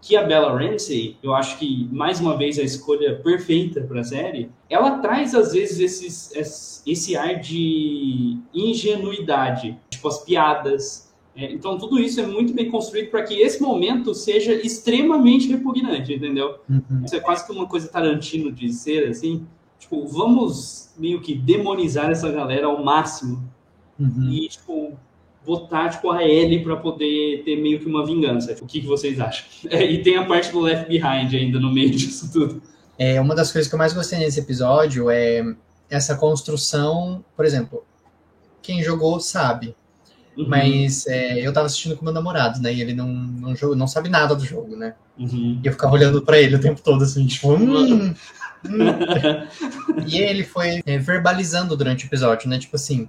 Que a Bella Ramsey, eu acho que, mais uma vez, a escolha perfeita para a série, ela traz, às vezes, esses, esse, ar de ingenuidade, tipo as piadas, então, tudo isso é muito bem construído para que esse momento seja extremamente repugnante, entendeu? Uhum. Isso é quase que uma coisa Tarantino de ser, assim. Tipo, vamos meio que demonizar essa galera ao máximo. Uhum. E, tipo, botar tipo, a Ellie pra poder ter meio que uma vingança. O que, que vocês acham? É, e tem a parte do Left Behind ainda no meio disso tudo. É, uma das coisas que eu mais gostei nesse episódio é essa construção, por exemplo, quem jogou sabe, Uhum, mas é, eu tava assistindo com meu namorado, né, e ele não, não, joga, não sabe nada do jogo, né, uhum. e eu ficava olhando pra ele o tempo todo, assim, tipo, hum, hum. E ele foi é, verbalizando durante o episódio, né, tipo assim,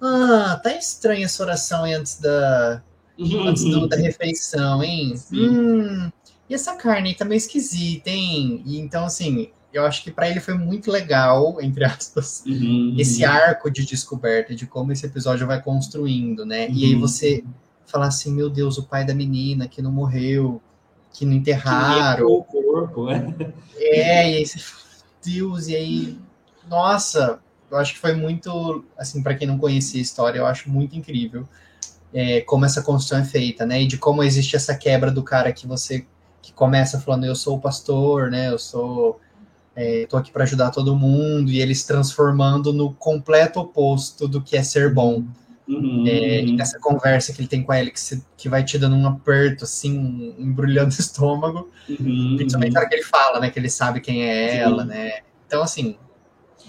ah, tá estranha essa oração aí antes da, antes do- da refeição, hein? Sim. Hum, e essa carne aí tá meio esquisita, hein? E então, assim, eu acho que pra ele foi muito legal, entre aspas, Uhum, esse arco de descoberta de como esse episódio vai construindo, né? E aí Uhum. você fala assim, meu Deus, o pai da menina que não morreu, que não que enterraram. limpou o corpo, é. É, e aí você fala, Deus, e aí, nossa, eu acho que foi muito, assim, para quem não conhecia a história, eu acho muito incrível é, como essa construção é feita, né? E de como existe essa quebra do cara que você que começa falando, eu sou o pastor, né? Eu sou, é, tô aqui para ajudar todo mundo, e ele se transformando no completo oposto do que é ser bom. Uhum, É, uhum. nessa conversa que ele tem com que, se- que vai te dando um aperto, assim, um- embrulhando o estômago. Uhum, Principalmente na hora que ele fala, né? Que ele sabe quem é Sim. ela, né? Então, assim,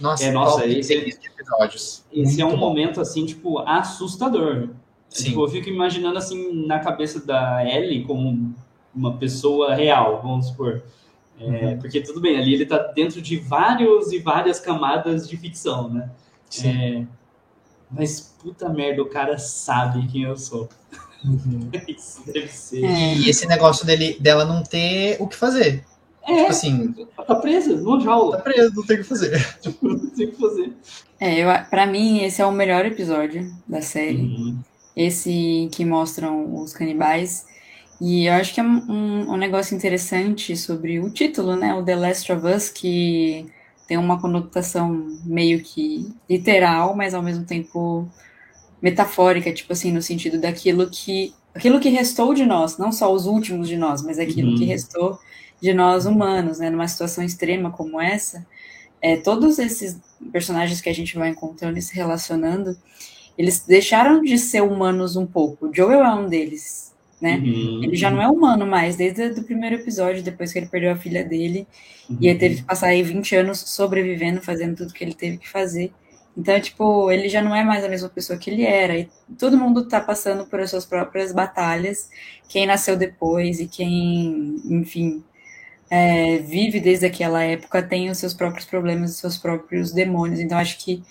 nossa, É, nossa, esse- 10 de episódios. Esse é um bom. momento, assim, tipo, assustador. Sim. Tipo, eu fico imaginando, assim, na cabeça da Ellie como uma pessoa real, vamos supor. É, Uhum. Porque tudo bem, ali ele tá dentro de vários e várias camadas de ficção, né? Sim. É, mas, puta merda, o cara sabe quem eu sou. Uhum. Isso deve ser. É. E esse negócio dele, dela não ter o que fazer. É, Tipo assim, tá presa, numa tá jaula. preso, não tem o que fazer. Não tem o que fazer. É, eu, pra mim, esse é o melhor episódio da série. Uhum. Esse que mostram os canibais. E eu acho que é um, um- negócio interessante sobre o título, né? O The Last of Us, que tem uma conotação meio que literal, mas ao mesmo tempo metafórica, tipo assim, no sentido daquilo que aquilo que restou de nós, não só os últimos de nós, mas aquilo Uhum. que restou de nós humanos, né? Numa situação extrema como essa, é, todos esses personagens que a gente vai encontrando e se relacionando, eles deixaram de ser humanos um pouco. O Joel é um deles, né? Uhum. Ele já não é humano mais, desde o primeiro episódio, depois que ele perdeu a filha dele. Uhum. E ele teve que passar aí 20 anos sobrevivendo, fazendo tudo que ele teve que fazer. Então, tipo, ele já não é mais a mesma pessoa que ele era. E todo mundo tá passando por as suas próprias batalhas. Quem nasceu depois e quem, enfim, é, vive desde aquela época tem os seus próprios problemas, os seus próprios demônios. Então, acho que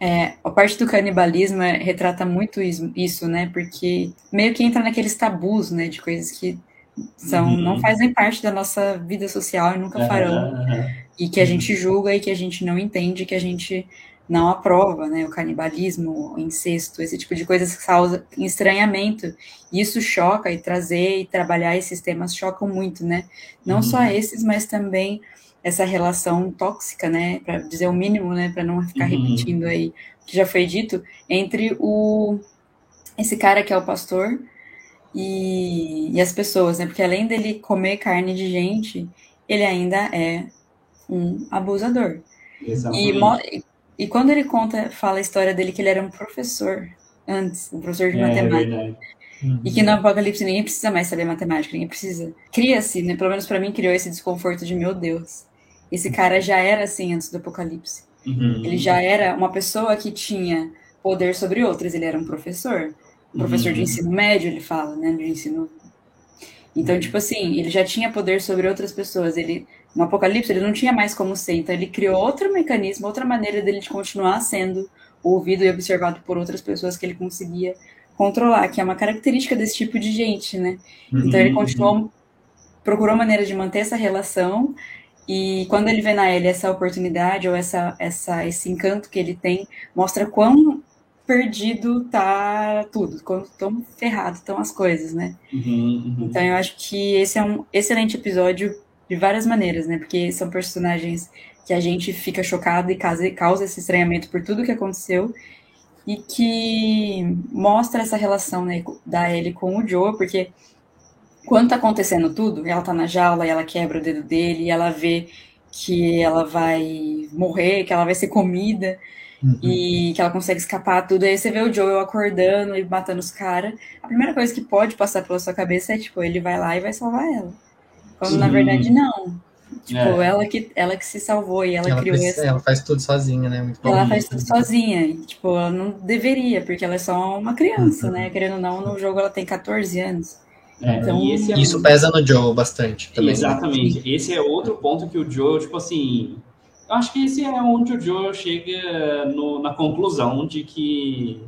é, a parte do canibalismo é- retrata muito isso, né? Porque meio que entra naqueles tabus, né? De coisas que são, Uhum. não fazem parte da nossa vida social e nunca farão Aham, e que a gente julga e que a gente não entende, que a gente não aprova, né? O canibalismo, o incesto, esse tipo de coisas que causa estranhamento. E isso choca e trazer e trabalhar esses temas chocam muito, né? Não Uhum. só esses, mas também essa relação tóxica, né? Para dizer o mínimo, né? Para não ficar Uhum. repetindo aí o que já foi dito entre o esse cara que é o pastor e, e as pessoas, né? Porque além dele comer carne de gente, ele ainda é um abusador. E, Exatamente. e- e quando ele conta, fala a história dele que ele era um professor antes, um professor de É, matemática. verdade. E que no apocalipse ninguém precisa mais saber matemática, ninguém precisa. Cria-se, né? Pelo menos pra mim, criou esse desconforto de meu Deus. Esse cara já era assim antes do apocalipse. Uhum. Ele já era uma pessoa que tinha poder sobre outras, ele era um professor. Um professor de Uhum. ensino médio, ele fala, né? De ensino. Então, tipo assim, ele já tinha poder sobre outras pessoas. Ele, no Apocalipse, ele não tinha mais como ser. Então, ele criou outro mecanismo, outra maneira dele de continuar sendo ouvido e observado por outras pessoas que ele conseguia controlar, que é uma característica desse tipo de gente, né? Então, ele Uhum. continuou, procurou maneira de manter essa relação. E quando ele vê na Ellie essa oportunidade ou essa, essa, esse encanto que ele tem, mostra quão perdido tá tudo, quão tão ferrado estão as coisas, né? Uhum, uhum. Então eu acho que esse é um excelente episódio de várias maneiras, né? Porque são personagens que a gente fica chocado e causa, causa esse estranhamento por tudo que aconteceu e que mostra essa relação né, da Ellie com o Joe, porque quando tá acontecendo tudo, ela tá na jaula e ela quebra o dedo dele e ela vê que ela vai morrer, que ela vai ser comida. Uhum. E que ela consegue escapar tudo. Aí você vê o Joel acordando e matando os caras. A primeira coisa que pode passar pela sua cabeça é, tipo, ele vai lá e vai salvar ela. Quando na Sim. verdade não. Tipo, É. ela, que, ela que se salvou e ela, Ela, criou precisa- essa. ela faz tudo sozinha, né? Muito. Ela faz tudo sozinha. E, tipo, ela não deveria, porque ela é só uma criança, Uhum. né? Querendo ou não, no jogo ela tem 14 anos. É, Então, e esse é Isso pesa no Joe bastante também. né? Exatamente. Esse é outro ponto que o Joe, tipo assim. Eu acho que esse é onde o Joe chega no- na conclusão de que.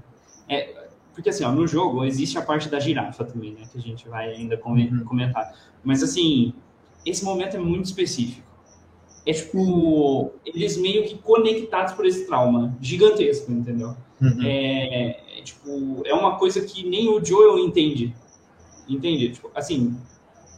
É, porque assim, ó, no jogo existe a parte da girafa também, né? Que a gente vai ainda Uhum. comentar. Mas assim, esse momento é muito específico. É tipo, eles meio que conectados por esse trauma gigantesco, entendeu? Uhum. é, é, tipo, é uma coisa que nem o Joel entende. Entende? Tipo, assim,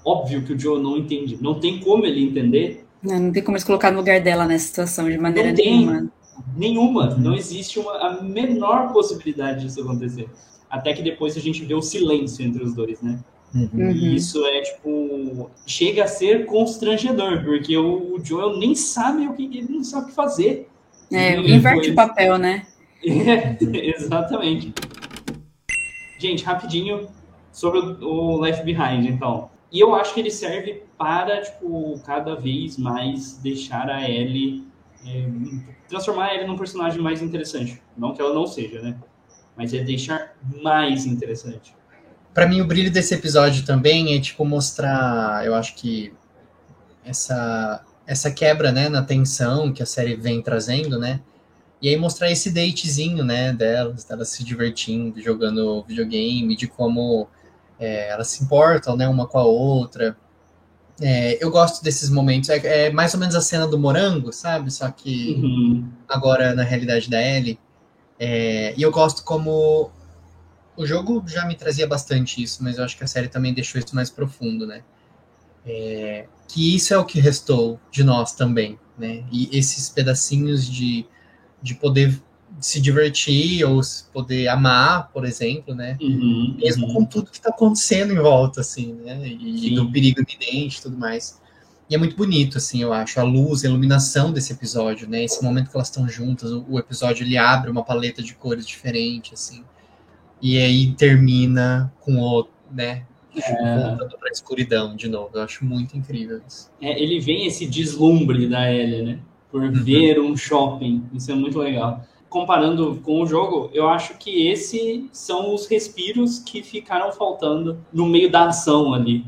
óbvio que o Joel não entende. Não tem como ele entender Não, não tem como se colocar no lugar dela nessa situação de maneira Não tem. nenhuma. nenhuma. Uhum. Não existe uma, a menor possibilidade disso acontecer. Até que depois a gente vê o silêncio entre os dois, né? Uhum. Uhum. E isso é, tipo, chega a ser constrangedor, porque o, o Joel nem sabe o que ele não sabe o que fazer. É, inverte o papel, né? É, exatamente. Gente, rapidinho sobre o Left Behind, então. E eu acho que ele serve para, tipo, cada vez mais deixar a Ellie. é, transformar a Ellie num personagem mais interessante. Não que ela não seja, né? Mas é deixar mais interessante. Pra mim, o brilho desse episódio também é, tipo, mostrar, eu acho que essa, essa quebra, né, na tensão que a série vem trazendo, né? E aí mostrar esse datezinho, né, delas, delas se divertindo, jogando videogame, de como é, elas se importam, né, uma com a outra. É, eu gosto desses momentos. É, é mais ou menos a cena do morango, sabe? Só que Uhum. agora na realidade da Ellie. É, e eu gosto como o jogo já me trazia bastante isso, mas eu acho que a série também deixou isso mais profundo, né? É, que isso é o que restou de nós também, né? E esses pedacinhos de, de poder se divertir ou se poder amar, por exemplo, né? Uhum. Mesmo uhum. com tudo que tá acontecendo em volta, assim, né? E Sim. do perigo iminente e tudo mais. E é muito bonito, assim, eu acho, a luz, a iluminação desse episódio, né? Esse momento que elas estão juntas, o, o episódio ele abre uma paleta de cores diferente, assim. E aí termina com o, né? Voltando pra escuridão de novo. Eu acho muito incrível isso. É, ele vem esse deslumbre da Ellie, né? Por ver um shopping. Isso é muito legal. Comparando com o jogo, eu acho que esses são os respiros que ficaram faltando no meio da ação ali.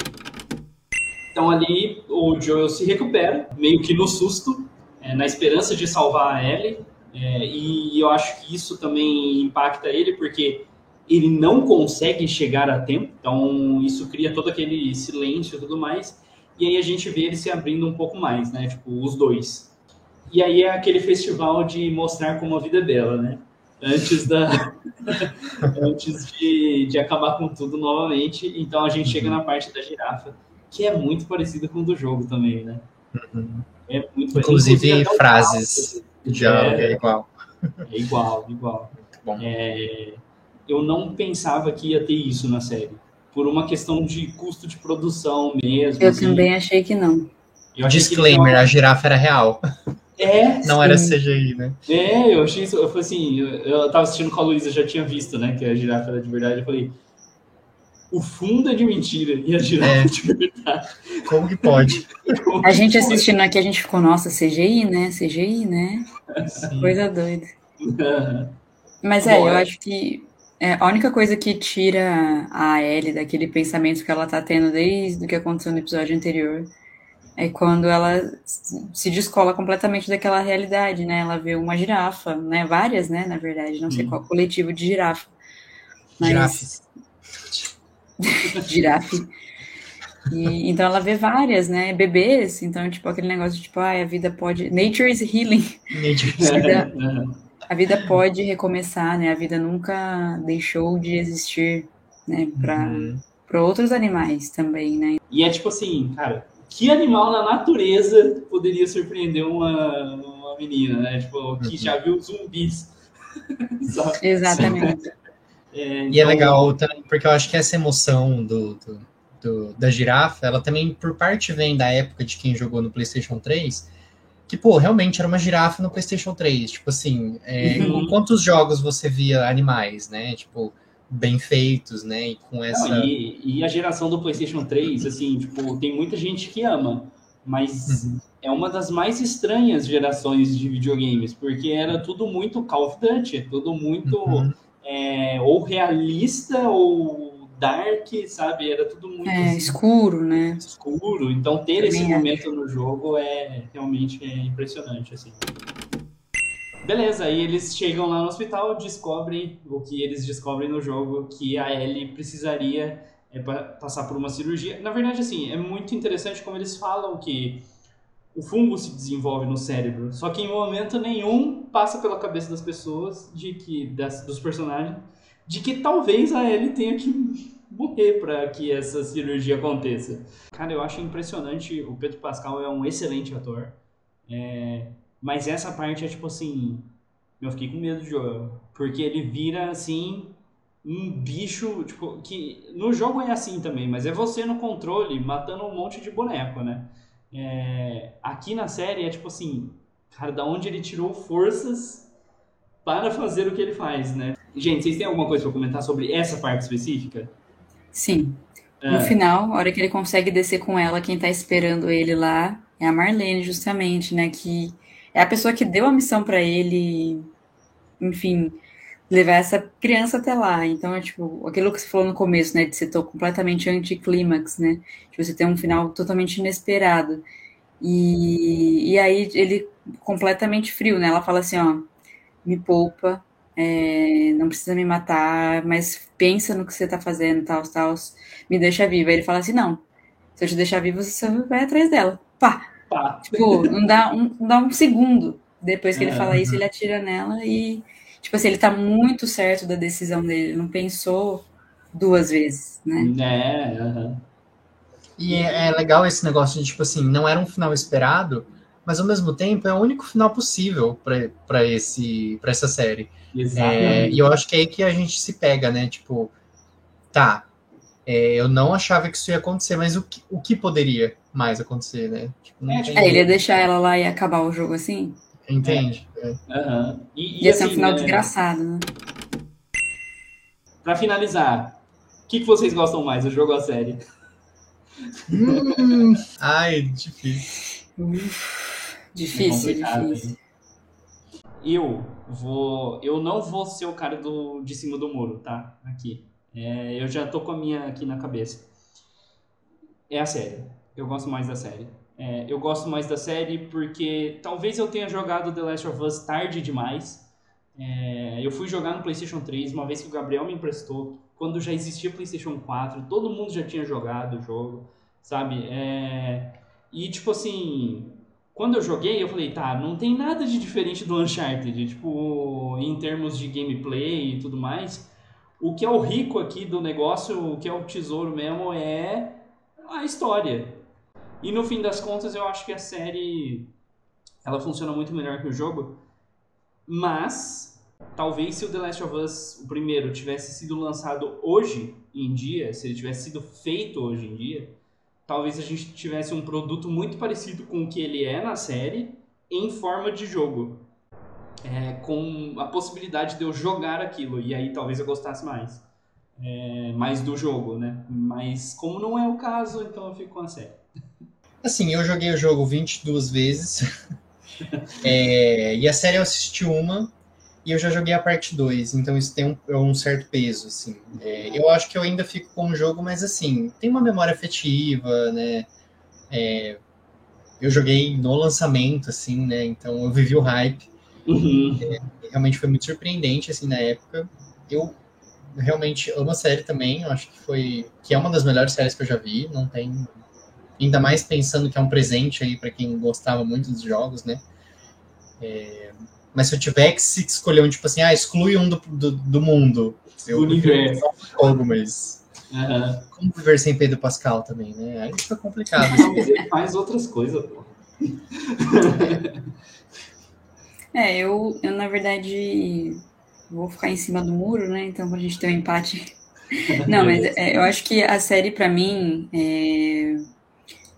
Então ali o Joel se recupera, meio que no susto, é, na esperança de salvar a Ellie. É, e eu acho que isso também impacta ele, porque ele não consegue chegar a tempo, então isso cria todo aquele silêncio e tudo mais. E aí a gente vê ele se abrindo um pouco mais, né? Tipo, os dois. E aí é aquele festival de mostrar como a vida é bela, né? Antes da. Antes de, de acabar com tudo novamente. Então a gente chega na parte da girafa, que é muito parecida com o do jogo também, né? É muito parecido. Inclusive, frases. O diálogo é, É. igual. É igual, igual. É, eu não pensava que ia ter isso na série. Por uma questão de custo de produção mesmo. Eu assim. também achei que não. Eu achei que Disclaimer, a girafa era real. É, Não era CGI, né? é, eu achei isso. Eu falei assim, eu, eu tava assistindo com a Luísa, já tinha visto, né? Que a girafa era de verdade. Eu falei, o fundo é de mentira e a girafa é, É. de verdade. Como que pode? Como A gente foi? assistindo aqui, a gente ficou, nossa, CGI, né? CGI, né? Sim. Coisa doida. Mas é, Bom, eu é- acho que é, a única coisa que tira a Ellie daquele pensamento que ela tá tendo desde o que aconteceu no episódio anterior é quando ela se descola completamente daquela realidade, né? Ela vê uma girafa, né? Várias, né? Na verdade, não sei Hum. qual coletivo de girafa. Mas- Girafes. girafe. E, então ela vê várias, né? Bebês, então, tipo, aquele negócio de, tipo, ah, a vida pode. Nature is healing. Vida- Aham. A vida pode recomeçar, né? A vida nunca deixou de existir, né? Para Uhum. outros animais também, né? E é tipo assim, cara, que animal na natureza poderia surpreender uma, uma menina, né? Tipo, que já viu zumbis. Exatamente. É, E é então- legal também, porque eu acho que essa emoção do, do- do- da girafa, ela também, por parte, vem da época de quem jogou no PlayStation 3, que, pô, realmente era uma girafa no PlayStation 3. Tipo assim, é, Uhum. quantos jogos você via animais, né? Tipo, bem feitos, né? E com essa. Não, e, e a geração do PlayStation 3, assim, tipo, tem muita gente que ama, mas Uhum. é uma das mais estranhas gerações de videogames, porque era tudo muito Call of Duty, tudo muito Uhum. é, ou realista ou dark, sabe? Era tudo muito É, assim, escuro, né? escuro. Então ter Também esse acho. momento no jogo é realmente é impressionante, assim. Beleza, aí eles chegam lá no hospital, descobrem o que eles descobrem no jogo, que a Ellie precisaria é, pa- passar por uma cirurgia. Na verdade, assim, é muito interessante como eles falam que o fungo se desenvolve no cérebro, só que em momento nenhum passa pela cabeça das pessoas, de que das, dos personagens, de que talvez a Ellie tenha que morrer para que essa cirurgia aconteça. Cara, eu acho impressionante. O Pedro Pascal é um excelente ator. É, mas essa parte é tipo assim. Eu fiquei com medo de jogar. Porque ele vira assim. Um bicho. Tipo, que no jogo é assim também, mas é você no controle matando um monte de boneco, né? É, aqui na série é tipo assim. Cara, da onde ele tirou forças para fazer o que ele faz, né? Gente, vocês têm alguma coisa para comentar sobre essa parte específica? Sim. No Ah. final, a hora que ele consegue descer com ela, quem tá esperando ele lá é a Marlene, justamente, né? Que é a pessoa que deu a missão pra ele, enfim, levar essa criança até lá. Então, é tipo, aquilo que você falou no começo, né? De ser completamente anticlímax, né? De você ter um final totalmente inesperado. E, e aí ele completamente frio, né? Ela fala assim, ó, me poupa, é, não precisa me matar, mas pensa no que você tá fazendo, tal, tal, me deixa viva. Aí ele fala assim, não, se eu te deixar viva, você vai atrás dela. Pá! Pá. Tipo, não dá um, não dá um segundo depois que ele É. fala isso, ele atira nela e, tipo assim, ele tá muito certo da decisão dele, ele não pensou duas vezes, né? É, aham. E é, é legal esse negócio de, tipo assim, não era um final esperado, mas ao mesmo tempo é o único final possível para esse para essa série. É, e eu acho que é aí que a gente se pega, né? Tipo, tá, é, eu não achava que isso ia acontecer, mas o que, o que poderia mais acontecer, né? Tipo, não É, tem- É, ele ia deixar ela lá e acabar o jogo assim? Entende? É. Aham. E, e Ia ser um assim, final né, desgraçado, né? Pra finalizar, o que, que vocês gostam mais, o jogo ou a série? Hum, ai, difícil. Difícil, É difícil. hein? Eu vou. Eu não vou ser o cara do, de cima do muro, tá? Aqui. É, eu já tô com a minha aqui na cabeça. É a série. Eu gosto mais da série. É, eu gosto mais da série porque talvez eu tenha jogado The Last of Us tarde demais. É, eu fui jogar no PlayStation 3 uma vez que o Gabriel me emprestou, quando já existia PlayStation 4, todo mundo já tinha jogado o jogo, sabe? É, e tipo assim, quando eu joguei, eu falei, tá, não tem nada de diferente do Uncharted, tipo, em termos de gameplay e tudo mais. O que é o rico aqui do negócio, o que é o tesouro mesmo é a história. E no fim das contas, eu acho que a série ela funciona muito melhor que o jogo. Mas talvez se o The Last of Us, o primeiro, tivesse sido lançado hoje em dia, se ele tivesse sido feito hoje em dia, talvez a gente tivesse um produto muito parecido com o que ele é na série, em forma de jogo. É, com a possibilidade de eu jogar aquilo, e aí talvez eu gostasse mais. É, mais do jogo, né? Mas como não é o caso, então eu fico com a série. Assim, eu joguei o jogo 22 vezes. É, e a série eu assisti uma. E eu já joguei a parte 2. Então isso tem um, um certo peso, assim. É, eu acho que eu ainda fico com o jogo, mas assim, tem uma memória afetiva, né? É, eu joguei no lançamento, assim, né? Então eu vivi o hype. Uhum. Realmente foi muito surpreendente, assim, na época. Eu realmente amo a série também. Eu acho que foi... Que é uma das melhores séries que eu já vi. Não tem... Ainda mais pensando que é um presente aí para quem gostava muito dos jogos, né? É, mas se eu tiver que se escolher um, tipo assim, ah, exclui um do, do, do mundo. Do universo. Jogo, mas Aham. como viver sem Pedro Pascal também, né? Aí fica complicado. Ele faz outras coisas, pô. É, eu, eu na verdade vou ficar em cima do muro, né? Então pra gente ter um empate. Não, mas é, eu acho que a série pra mim é,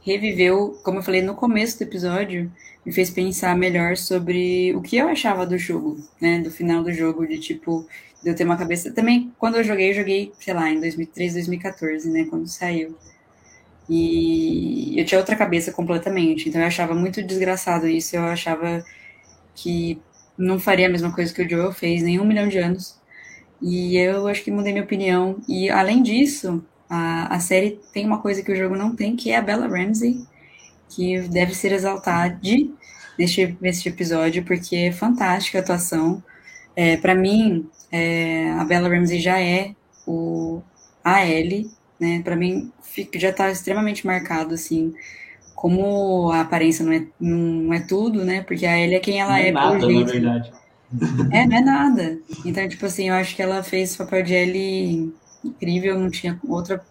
reviveu, como eu falei no começo do episódio, me fez pensar melhor sobre o que eu achava do jogo, né? Do final do jogo, de tipo, de eu ter uma cabeça. Também, quando eu joguei, eu joguei, sei lá, em 2013, 2014, né? Quando saiu. E eu tinha outra cabeça completamente. Então eu achava muito desgraçado isso. Eu achava que não faria a mesma coisa que o Joel fez nem um milhão de anos. E eu acho que mudei minha opinião. E além disso, a, a série tem uma coisa que o jogo não tem, que é a Bella Ramsey, que deve ser exaltada neste, neste episódio, porque é fantástica a atuação. É, para mim, é, a Bella Ramsey já é o a Ellie, né? Para mim, fica, já tá extremamente marcado, assim, como a aparência não é, não é tudo, né? Porque a Ellie é quem ela Não é, é nada, por na jeito. verdade. É, não é nada. Então, tipo assim, eu acho que ela fez o papel de Ellie incrível, não tinha outra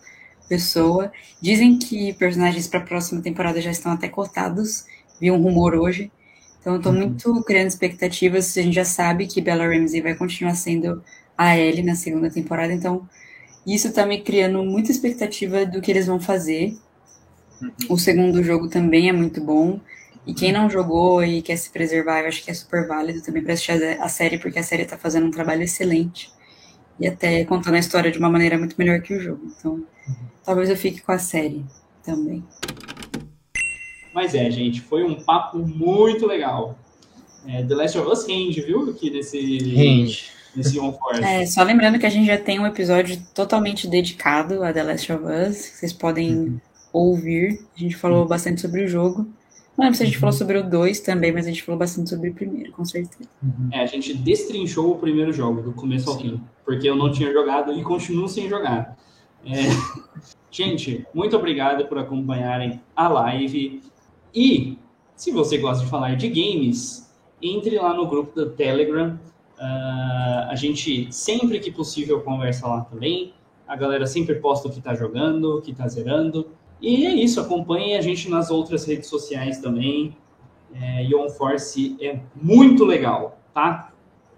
pessoa. Dizem que personagens para a próxima temporada já estão até cotados. Vi um rumor hoje. Então, eu tô muito criando expectativas. A gente já sabe que Bella Ramsey vai continuar sendo a Ellie na segunda temporada. Então, isso tá me criando muita expectativa do que eles vão fazer. O segundo jogo também é muito bom. E quem não jogou e quer se preservar, eu acho que é super válido também para assistir a série, porque a série tá fazendo um trabalho excelente. E até contando a história de uma maneira muito melhor que o jogo. Então, talvez eu fique com a série também. Mas é, gente, foi um papo muito legal. É, The Last of Us rende, viu? Aqui nesse, Rende. nesse On Force. É, só lembrando que a gente já tem um episódio totalmente dedicado a The Last of Us. que Vocês podem ouvir. A gente falou bastante sobre o jogo. Não lembro se a gente falou sobre o 2 também, mas a gente falou bastante sobre o primeiro, com certeza. É, a gente destrinchou o primeiro jogo, do começo ao fim. Porque eu não tinha jogado e continuo sem jogar. É, Gente, muito obrigado por acompanharem a live. E, se você gosta de falar de games, entre lá no grupo do Telegram. Ah, a gente, sempre que possível, conversa lá também. A galera sempre posta o que tá jogando, o que tá zerando. E é isso, acompanhem a gente nas outras redes sociais também. É, Ion Force é muito legal, tá?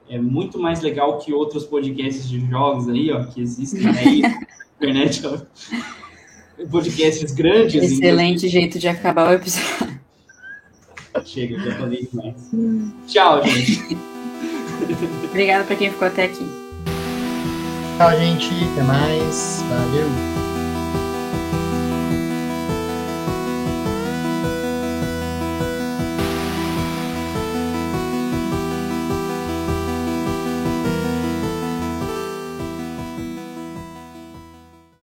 É muito mais legal que outros podcasts de jogos aí, ó, que existem aí na internet. ó. Podcasts grandes. Excelente jeito de acabar o episódio. Chega, já falei demais. Tchau, gente. Obrigada pra quem ficou até aqui. Tchau, gente. Até mais. Valeu.